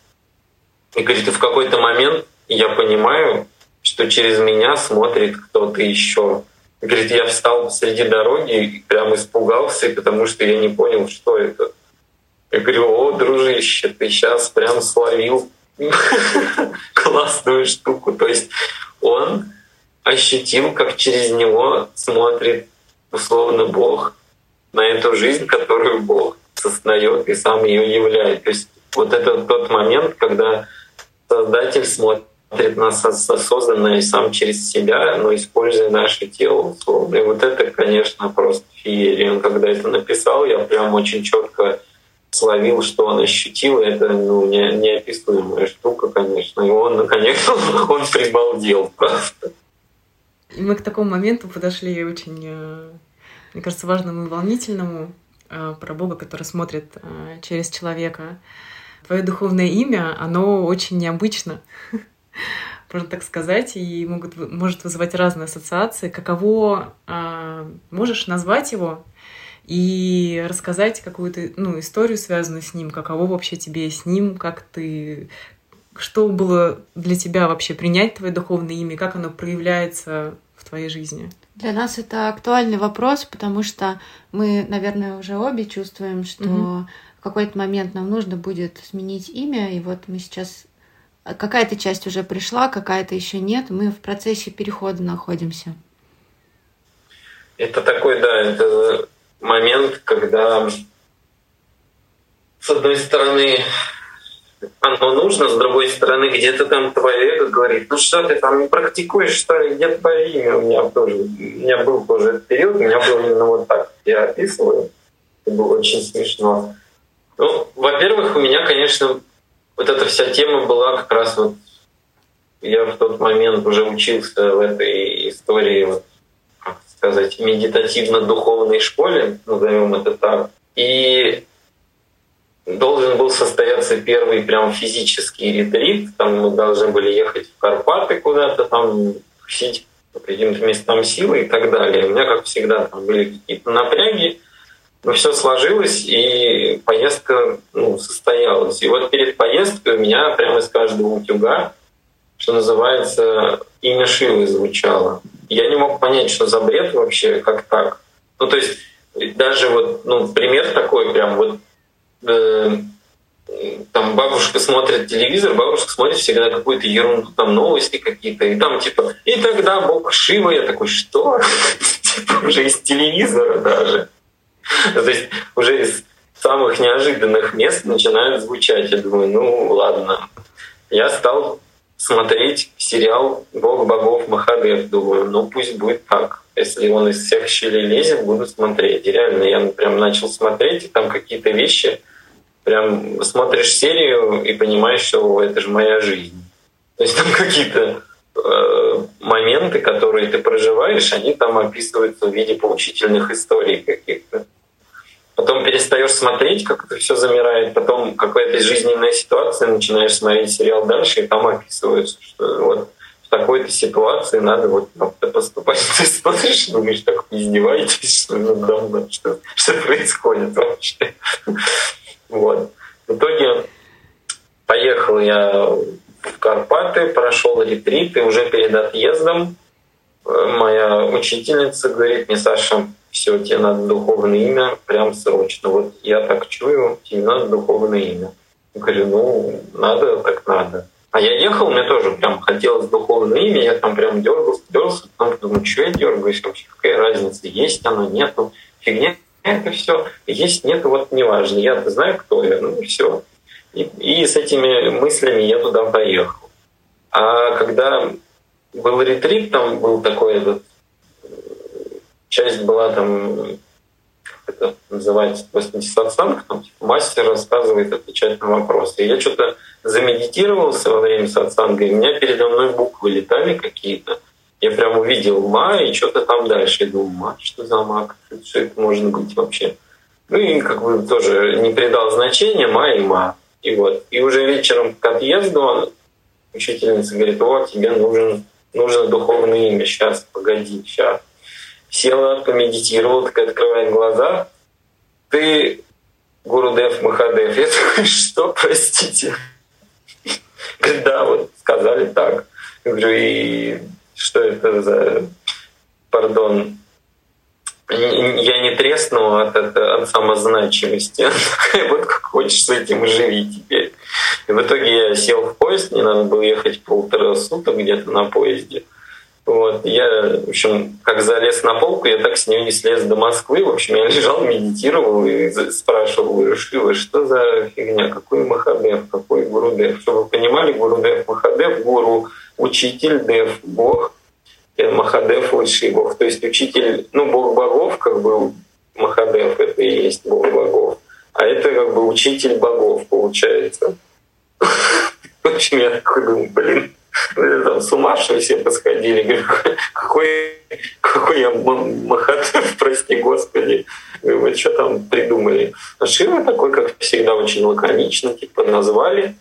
И говорит, и в какой-то момент я понимаю, что через меня смотрит кто-то еще. Говорит, я встал посреди дороги и прям испугался, потому что я не понял, что это. Я говорю, о, дружище, ты сейчас прям словил классную штуку. То есть он ощутил, как через него смотрит условно Бог на эту жизнь, которую Бог создает и сам ее являет. То есть вот это тот момент, когда Создатель смотрит нас осознанно и сам через себя, но используя наше тело условно. И вот это, конечно, просто феерия. Он когда это написал, я прям очень четко словил, что он ощутил, это ну, не, неописуемая штука, конечно. И он, наконец-то, он прибалдел просто. И мы к такому моменту подошли очень, э, мне кажется, важному и волнительному э, про Бога, который смотрит э, через человека. Твое духовное имя, оно очень необычно, можно так сказать, и могут, может вызывать разные ассоциации. Каково можешь назвать его и рассказать какую-то ну, историю, связанную с ним, каково вообще тебе с ним, как ты что было для тебя вообще принять твое духовное имя, как оно проявляется в твоей жизни? Для нас это актуальный вопрос, потому что мы, наверное, уже обе чувствуем, что угу. в какой-то момент нам нужно будет сменить имя, и вот мы сейчас какая-то часть уже пришла, какая-то еще нет, мы в процессе перехода находимся. Это такой, да, это момент, когда с одной стороны оно нужно, с другой стороны где-то там твое эго говорит, ну что ты там не практикуешь, что ли, где твое имя? У меня тоже, у меня был тоже этот период, у меня был именно вот так, я описываю, это было очень смешно. Ну, во-первых, у меня, конечно, вот эта вся тема была как раз вот я в тот момент уже учился в этой истории вот сказать, медитативно-духовной школе, назовем это так. И должен был состояться первый прям физический ретрит. Там мы должны были ехать в Карпаты куда-то, там тусить по каким-то местам силы и так далее. У меня, как всегда, там были какие-то напряги, но все сложилось, и поездка ну, состоялась. И вот перед поездкой у меня прямо из каждого утюга, что называется, имя Шивы звучало я не мог понять, что за бред вообще, как так. Ну, то есть даже вот, ну, пример такой прям вот э, там бабушка смотрит телевизор, бабушка смотрит всегда какую-то ерунду, там новости какие-то, и там типа, и тогда Бог Шива, я такой, что? Типа уже из телевизора даже. То есть уже из самых неожиданных мест начинают звучать. Я думаю, ну ладно. Я стал смотреть сериал «Бог богов Махадев». Думаю, ну пусть будет так. Если он из всех щелей лезет, буду смотреть. И реально, я прям начал смотреть, и там какие-то вещи, прям смотришь серию и понимаешь, что это же моя жизнь. То есть там какие-то э, моменты, которые ты проживаешь, они там описываются в виде поучительных историй каких-то. Потом перестаешь смотреть, как это все замирает, потом какая-то жизненная ситуация, начинаешь смотреть сериал дальше, и там описывается, что вот в такой-то ситуации надо вот как-то поступать. Ты смотришь, думаешь, так издеваетесь, что ну, давно, что, что происходит вообще. Вот. В итоге поехал я в Карпаты, прошел ретрит, и уже перед отъездом э, моя учительница говорит мне, Саша, все, тебе надо духовное имя прям срочно. Вот я так чую, тебе надо духовное имя. Я говорю, ну, надо, так надо. А я ехал, мне тоже прям хотелось духовное имя, я там прям дергался, дергался, потом думаю, что я дергаюсь вообще, какая разница, есть оно, нету, фигня это все, есть, нету, вот неважно, я знаю, кто я, ну все. И, и с этими мыслями я туда поехал. А когда был ретрит, там был такой этот часть была там, как это называется, сатсанг, там типа, мастер рассказывает, отвечает на вопросы. И я что-то замедитировался во время сатсанга, и у меня передо мной буквы летали какие-то. Я прям увидел ма и что-то там дальше. Я думаю, ма, что за ма? Что это может быть вообще? Ну и как бы тоже не придал значения ма и ма. И вот. И уже вечером к отъезду учительница говорит, о, тебе нужен, нужно духовное имя, сейчас, погоди, сейчас села, помедитировала, так открывает глаза. Ты Гурудев Махадев. Я такой, что, простите? Да, вот сказали так. Я говорю, и что это за, пардон, я не треснул от, от, от самозначимости. вот как хочешь с этим живи теперь. И в итоге я сел в поезд, мне надо было ехать полтора суток где-то на поезде. Вот. Я, в общем, как залез на полку, я так с нее не слез до Москвы. В общем, я лежал, медитировал и спрашивал у Ишивы, что за фигня, какой Махадев, какой Гурудев. Чтобы вы понимали, Гурудев, Махадев, Гуру, учитель, Дев, Бог, Махадев, высший Бог. То есть учитель, ну, Бог богов, как бы Махадев, это и есть Бог богов. А это как бы учитель богов, получается. В общем, я такой думаю, блин, с ума что все посходили. Говорю, какой, какой я Махатев, прости господи. Говорю, вы что там придумали? А Шива такой, как всегда, очень лаконично, типа назвали,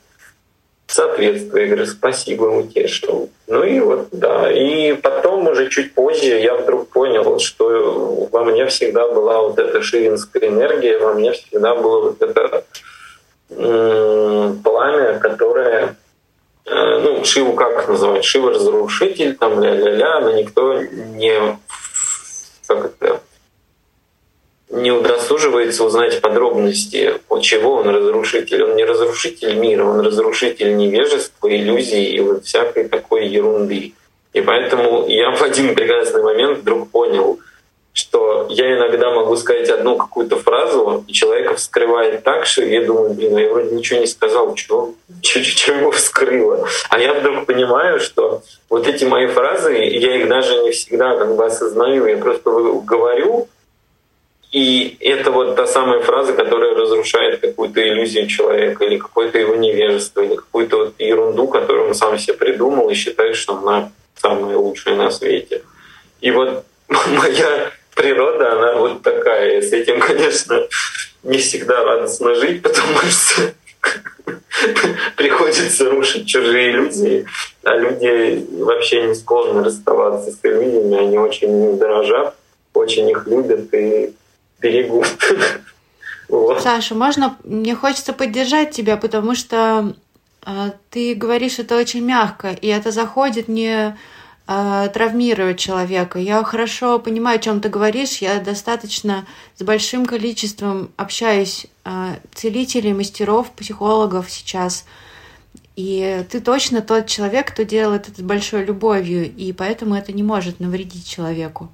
соответствие. Я говорю, спасибо, утешил. Ну и вот, да. И потом уже чуть позже я вдруг понял, что во мне всегда была вот эта шивинская энергия, во мне всегда было вот это пламя, которое ну, Шиву как называть? Шива разрушитель, там ля-ля-ля, но никто не, как это, не удосуживается узнать подробности, от чего он разрушитель. Он не разрушитель мира, он разрушитель невежества, иллюзий и вот всякой такой ерунды. И поэтому я в один прекрасный момент вдруг понял — что я иногда могу сказать одну какую-то фразу, и человека вскрывает так, что я думаю, блин, я вроде ничего не сказал, чего, чего его вскрыло. А я вдруг понимаю, что вот эти мои фразы, я их даже не всегда как бы осознаю, я просто говорю, и это вот та самая фраза, которая разрушает какую-то иллюзию человека или какое-то его невежество, или какую-то вот ерунду, которую он сам себе придумал и считает, что она самая лучшая на свете. И вот моя природа, она вот такая. С этим, конечно, не всегда радостно жить, потому что приходится рушить чужие иллюзии, а люди вообще не склонны расставаться с иллюзиями, они очень дорожат, очень их любят и берегут. Вот. Саша, можно? Мне хочется поддержать тебя, потому что э, ты говоришь это очень мягко, и это заходит не э, травмирует человека. Я хорошо понимаю, о чем ты говоришь. Я достаточно с большим количеством общаюсь э, целителей, мастеров, психологов сейчас. И ты точно тот человек, кто делает это с большой любовью, и поэтому это не может навредить человеку.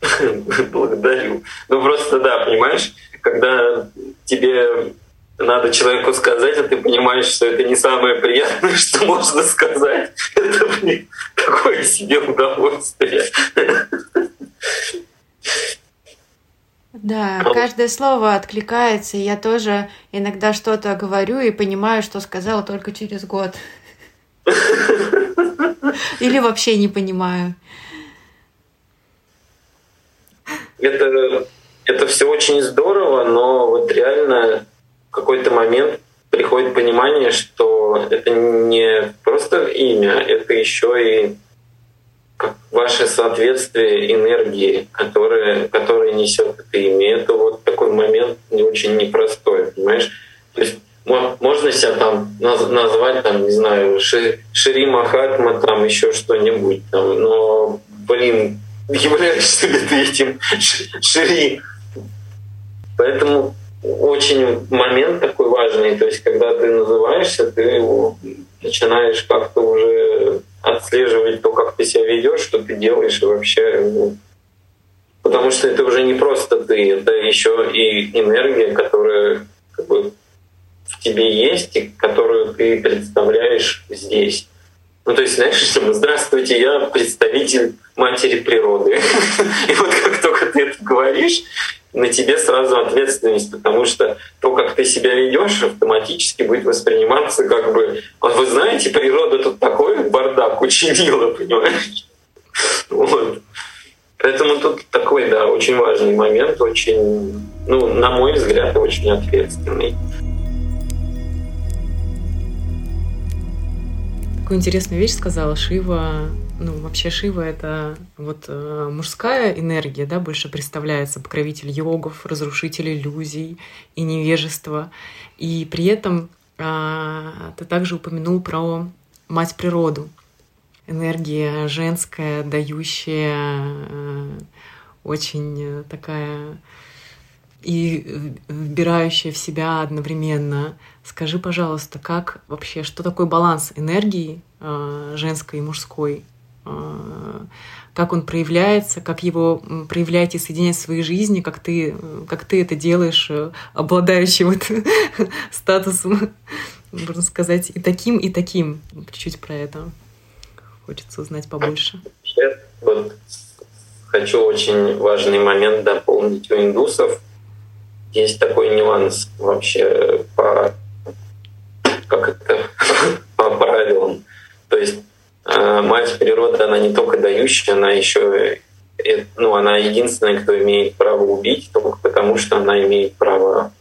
Благодарю. Ну просто да, понимаешь, когда тебе надо человеку сказать, а ты понимаешь, что это не самое приятное, что можно сказать. Это, блин, такое себе удовольствие. Да, каждое слово откликается, и я тоже иногда что-то говорю и понимаю, что сказала только через год. Или вообще не понимаю. Это это все очень здорово, но вот реально какой-то момент приходит понимание, что это не просто имя, это еще и ваше соответствие энергии, которое, которое несет это имя. Это вот такой момент не очень непростой, понимаешь? То есть можно себя там назвать, там, не знаю, Шири Махатма, там еще что-нибудь, там, но, блин, являешься ли ты этим Шири? Поэтому очень момент такой важный, то есть когда ты называешься, ты начинаешь как-то уже отслеживать то, как ты себя ведешь, что ты делаешь и вообще ну, Потому что это уже не просто ты, это еще и энергия, которая как бы, в тебе есть и которую ты представляешь здесь. Ну, то есть, знаешь, что здравствуйте, я представитель матери природы. И вот как ты это говоришь, на тебе сразу ответственность, потому что то, как ты себя ведешь, автоматически будет восприниматься как бы, а вы знаете, природа тут такой бардак учинила, понимаешь? Вот. Поэтому тут такой, да, очень важный момент, очень, ну, на мой взгляд, очень ответственный. Такую интересную вещь сказала Шива. Ну, вообще Шива — это вот э, мужская энергия, да, больше представляется, покровитель йогов, разрушитель иллюзий и невежества. И при этом э, ты также упомянул про мать природу. Энергия женская, дающая э, очень такая и вбирающая в себя одновременно. Скажи, пожалуйста, как вообще, что такое баланс энергии э, женской и мужской? Э, как он проявляется, как его проявлять и соединять в своей жизни, как ты, как ты это делаешь, э, обладающий вот статусом, можно сказать, и таким, и таким. Чуть-чуть про это хочется узнать побольше. Вот хочу очень важный момент дополнить у индусов — есть такой нюанс вообще по как это по правилам. То есть э, мать природа, она не только дающая, она еще э, ну, она единственная, кто имеет право убить, только потому что она имеет право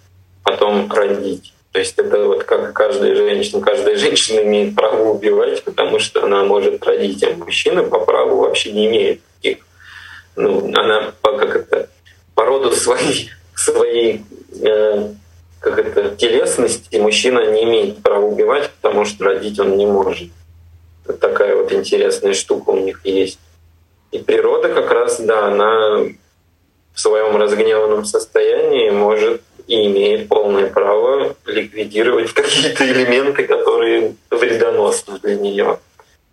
потом родить. То есть это вот как каждая женщина, каждая женщина имеет право убивать, потому что она может родить, а мужчина по праву вообще не имеет таких. Ну, она по, как это, по роду своей своей э, как это, телесности мужчина не имеет права убивать, потому что родить он не может. Такая вот интересная штука у них есть. И природа как раз, да, она в своем разгневанном состоянии может и имеет полное право ликвидировать какие-то элементы, которые вредоносны для нее.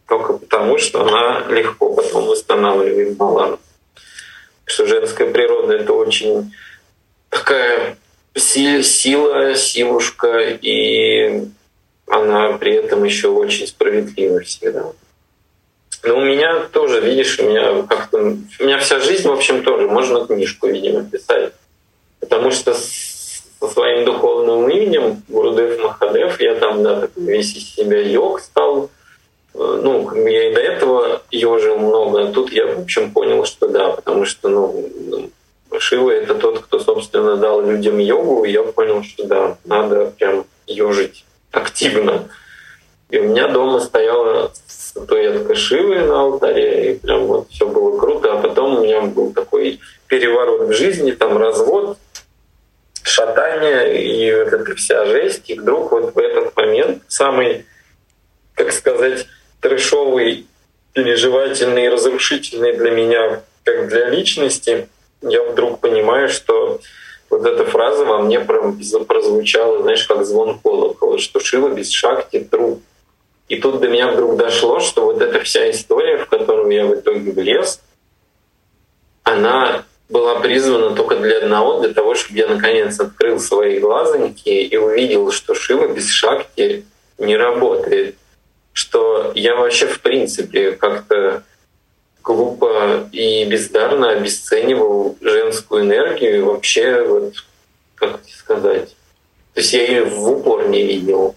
Только потому, что она легко потом восстанавливает баланс. Что женская природа — это очень такая сила, силушка, и она при этом еще очень справедлива всегда. Но у меня тоже, видишь, у меня как-то... У меня вся жизнь, в общем, тоже. Можно книжку, видимо, писать. Потому что со своим духовным именем Гурудев Махадев я там, да, весь из себя йог стал. Ну, я и до этого ежил много, а тут я, в общем, понял, что да, потому что, ну, Шива — это тот, кто, собственно, дал людям йогу, и я понял, что да, надо прям ежить активно. И у меня дома стояла статуэтка Шивы на алтаре, и прям вот все было круто. А потом у меня был такой переворот в жизни, там развод, шатание и вот эта вся жесть. И вдруг вот в этот момент самый, как сказать, трешовый, переживательный разрушительный для меня, как для личности — я вдруг понимаю, что вот эта фраза во мне прозвучала, знаешь, как звон колокола, что Шива без шахти труп. И тут до меня вдруг дошло, что вот эта вся история, в которую я в итоге влез, она была призвана только для одного, для того, чтобы я наконец открыл свои глазоньки и увидел, что Шива без шахти не работает. Что я вообще в принципе как-то глупо и бездарно обесценивал женскую энергию вообще, вот, как сказать, то есть я ее в упор не видел.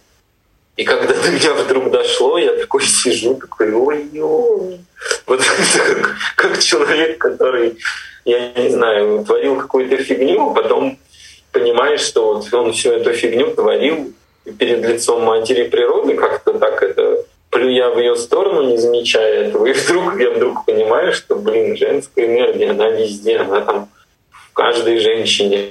И когда до меня вдруг дошло, я такой сижу, такой, ой-ой. Вот как, как человек, который, я не знаю, творил какую-то фигню, а потом понимаешь, что вот он всю эту фигню творил перед лицом матери природы, как-то так это плюя в ее сторону, не замечая этого. И вдруг я вдруг понимаю, что, блин, женская энергия, она везде, она там в каждой женщине,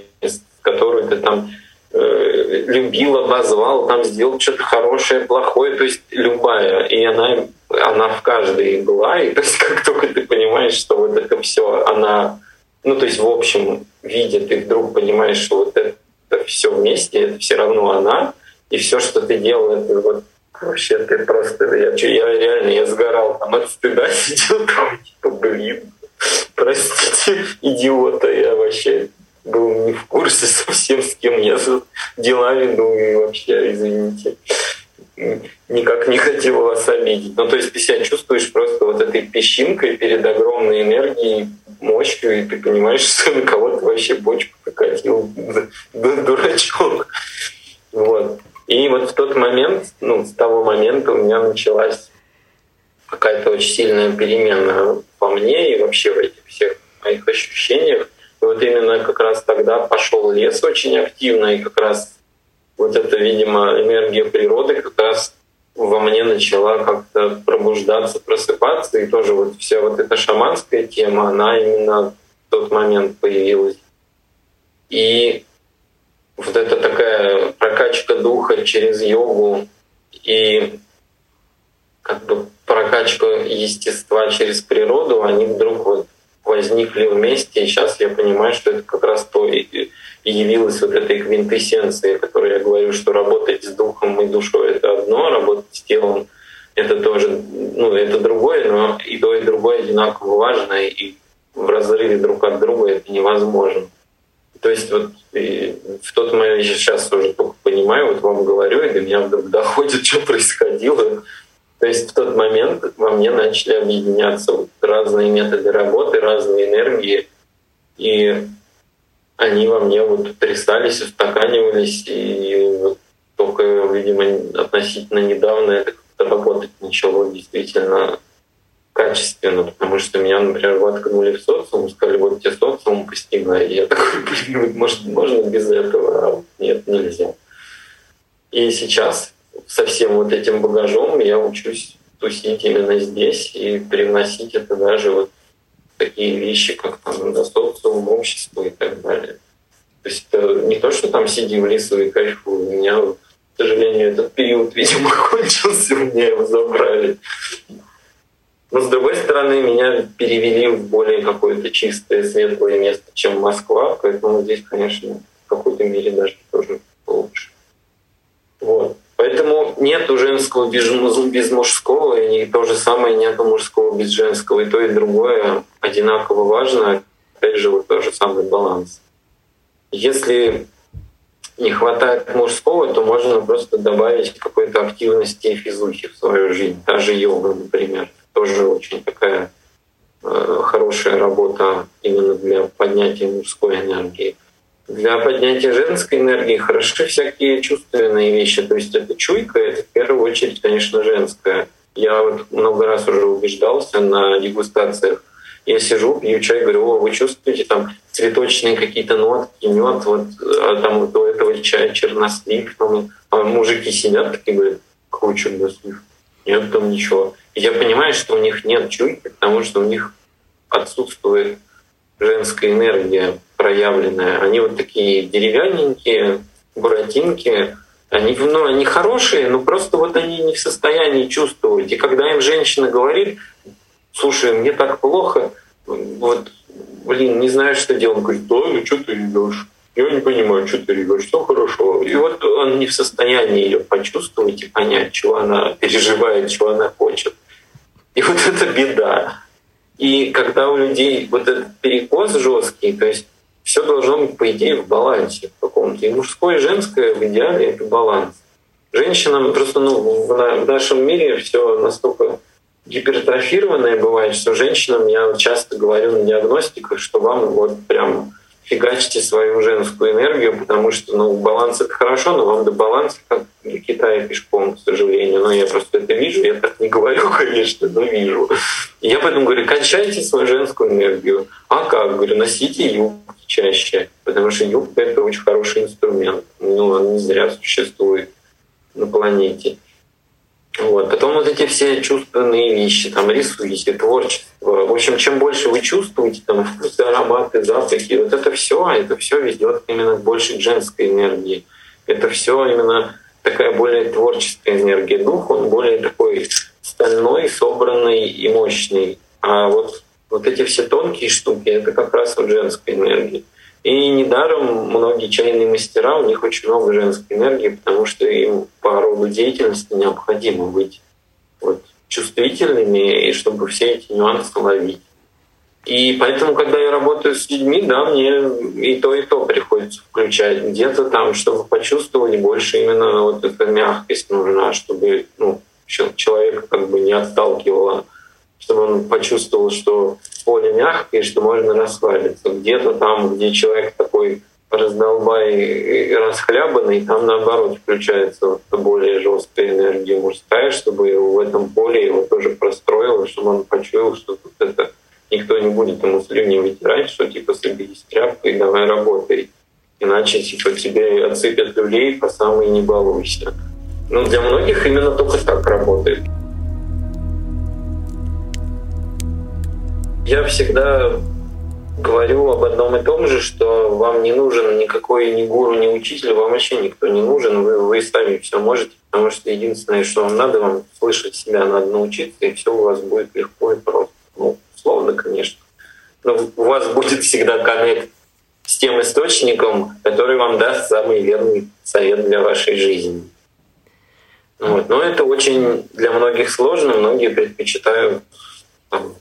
которую ты там э, любил, обозвал, там сделал что-то хорошее, плохое, то есть любая. И она, она в каждой была. И то есть как только ты понимаешь, что вот это все, она, ну то есть в общем виде ты вдруг понимаешь, что вот это все вместе, это все равно она, и все, что ты делал, это вот вообще ты просто, я, я реально, я сгорал там от стыда, сидел там, типа, блин, простите, идиота, я вообще был не в курсе совсем, с кем я дела веду, и вообще, извините, никак не хотел вас обидеть. Ну, то есть ты себя чувствуешь просто вот этой песчинкой перед огромной энергией, мощью, и ты понимаешь, что на кого-то вообще бочку покатил, дурачок. Вот. И вот в тот момент, ну, с того момента у меня началась какая-то очень сильная перемена во мне и вообще в этих всех моих ощущениях. И вот именно как раз тогда пошел лес очень активно, и как раз вот эта, видимо, энергия природы как раз во мне начала как-то пробуждаться, просыпаться, и тоже вот вся вот эта шаманская тема, она именно в тот момент появилась. И вот эта такая прокачка духа через йогу и как бы прокачка естества через природу, они вдруг вот возникли вместе, и сейчас я понимаю, что это как раз то и явилось вот этой квинтэссенцией, о которой я говорю, что работать с духом и душой — это одно, работать с телом — это тоже, ну, это другое, но и то, и другое одинаково важно, и в разрыве друг от друга это невозможно. То есть вот в тот момент, я сейчас уже только понимаю, вот вам говорю, и до меня вдруг доходит, что происходило. То есть в тот момент во мне начали объединяться вот разные методы работы, разные энергии, и они во мне вот трясались, устаканивались, и вот только, видимо, относительно недавно это как-то работать начало действительно качественно, потому что меня, например, воткнули в социум, сказали, вот тебе социум постигай. И я такой, блин, может, можно без этого? А нет, нельзя. И сейчас со всем вот этим багажом я учусь тусить именно здесь и привносить это даже вот такие вещи, как там на социум, общество и так далее. То есть это не то, что там сиди в лесу и кайфуй. У меня, к сожалению, этот период, видимо, кончился, меня его забрали. Но с другой стороны, меня перевели в более какое-то чистое, светлое место, чем Москва, поэтому здесь, конечно, в какой-то мере даже тоже лучше. Вот. Поэтому нет женского без, без мужского, и то же самое нет мужского без женского. И то, и другое одинаково важно. Опять же, вот тот же самый баланс. Если не хватает мужского, то можно просто добавить какой-то активности и физухи в свою жизнь. Даже йога, например тоже очень такая э, хорошая работа именно для поднятия мужской энергии. Для поднятия женской энергии хороши всякие чувственные вещи. То есть это чуйка, это в первую очередь, конечно, женская. Я вот много раз уже убеждался на дегустациях. Я сижу, пью чай, говорю, о, вы чувствуете там цветочные какие-то нотки, мед, вот а там до этого чая чернослив, там, а мужики сидят такие говорят, какой чернослив? Нет там ничего. Я понимаю, что у них нет чуйки, потому что у них отсутствует женская энергия проявленная. Они вот такие деревянненькие, буратинки, они, ну, они хорошие, но просто вот они не в состоянии чувствовать. И когда им женщина говорит, слушай, мне так плохо, вот, блин, не знаю, что делать. Он говорит, да, ну что ты идешь? Я не понимаю, что ты говоришь, все хорошо. И вот он не в состоянии ее почувствовать и понять, чего она переживает, чего она хочет. И вот это беда. И когда у людей вот этот перекос жесткий, то есть все должно быть, по идее, в балансе в каком-то. И мужское, и женское в идеале это баланс. Женщинам просто ну, в нашем мире все настолько гипертрофированное бывает, что женщинам я часто говорю на диагностиках, что вам вот прям фигачьте свою женскую энергию, потому что ну, баланс это хорошо, но вам до баланса как Китая пешком, к сожалению. Но я просто это вижу, я так не говорю, конечно, но вижу. И я поэтому говорю, качайте свою женскую энергию. А как? Говорю, носите юбки чаще, потому что юбка — это очень хороший инструмент. Ну, он не зря существует на планете. Вот. Потом вот эти все чувственные вещи, там рисуете, творчество. В общем, чем больше вы чувствуете, там вкусы, ароматы, запахи, вот это все, это все ведет именно к большей женской энергии. Это все именно такая более творческая энергия. Дух, он более такой стальной, собранный и мощный. А вот, вот эти все тонкие штуки, это как раз вот женская энергия. И недаром многие чайные мастера, у них очень много женской энергии, потому что им по роду деятельности необходимо быть вот, чувствительными, и чтобы все эти нюансы ловить. И поэтому, когда я работаю с людьми, да, мне и то, и то приходится включать. Где-то там, чтобы почувствовать больше именно вот эта мягкость нужна, чтобы ну, человека как бы не отталкивало чтобы он почувствовал, что поле мягкое, что можно расслабиться. Где-то там, где человек такой раздолбай расхлябанный, там наоборот включается более жесткая энергия мужская, чтобы в этом поле его тоже простроило, чтобы он почуял, что тут это никто не будет ему слюни вытирать, что типа соберись тряпкой, давай работай. Иначе типа тебе отсыпят люлей по самой не балуйся. Ну, для многих именно только так работает. Я всегда говорю об одном и том же, что вам не нужен никакой ни гуру, ни учитель, вам вообще никто не нужен, вы, вы сами все можете, потому что единственное, что вам надо, вам слышать себя, надо научиться, и все у вас будет легко и просто. Ну, условно, конечно. Но у вас будет всегда коннект с тем источником, который вам даст самый верный совет для вашей жизни. Вот. Но это очень для многих сложно, многие предпочитают там,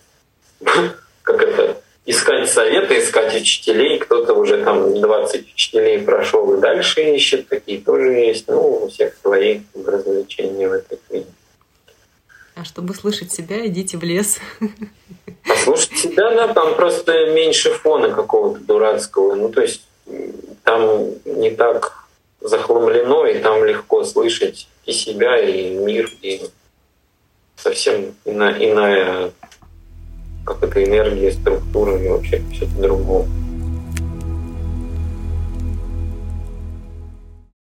как это, искать советы, искать учителей. Кто-то уже там 20 учителей прошел и дальше ищет, такие тоже есть. Ну, у всех свои развлечения в этой книге. А чтобы слышать себя, идите в лес. Послушать себя, да, там просто меньше фона какого-то дурацкого. Ну, то есть там не так захламлено, и там легко слышать и себя, и мир, и совсем иная, иная как это энергия, и вообще все по-другому.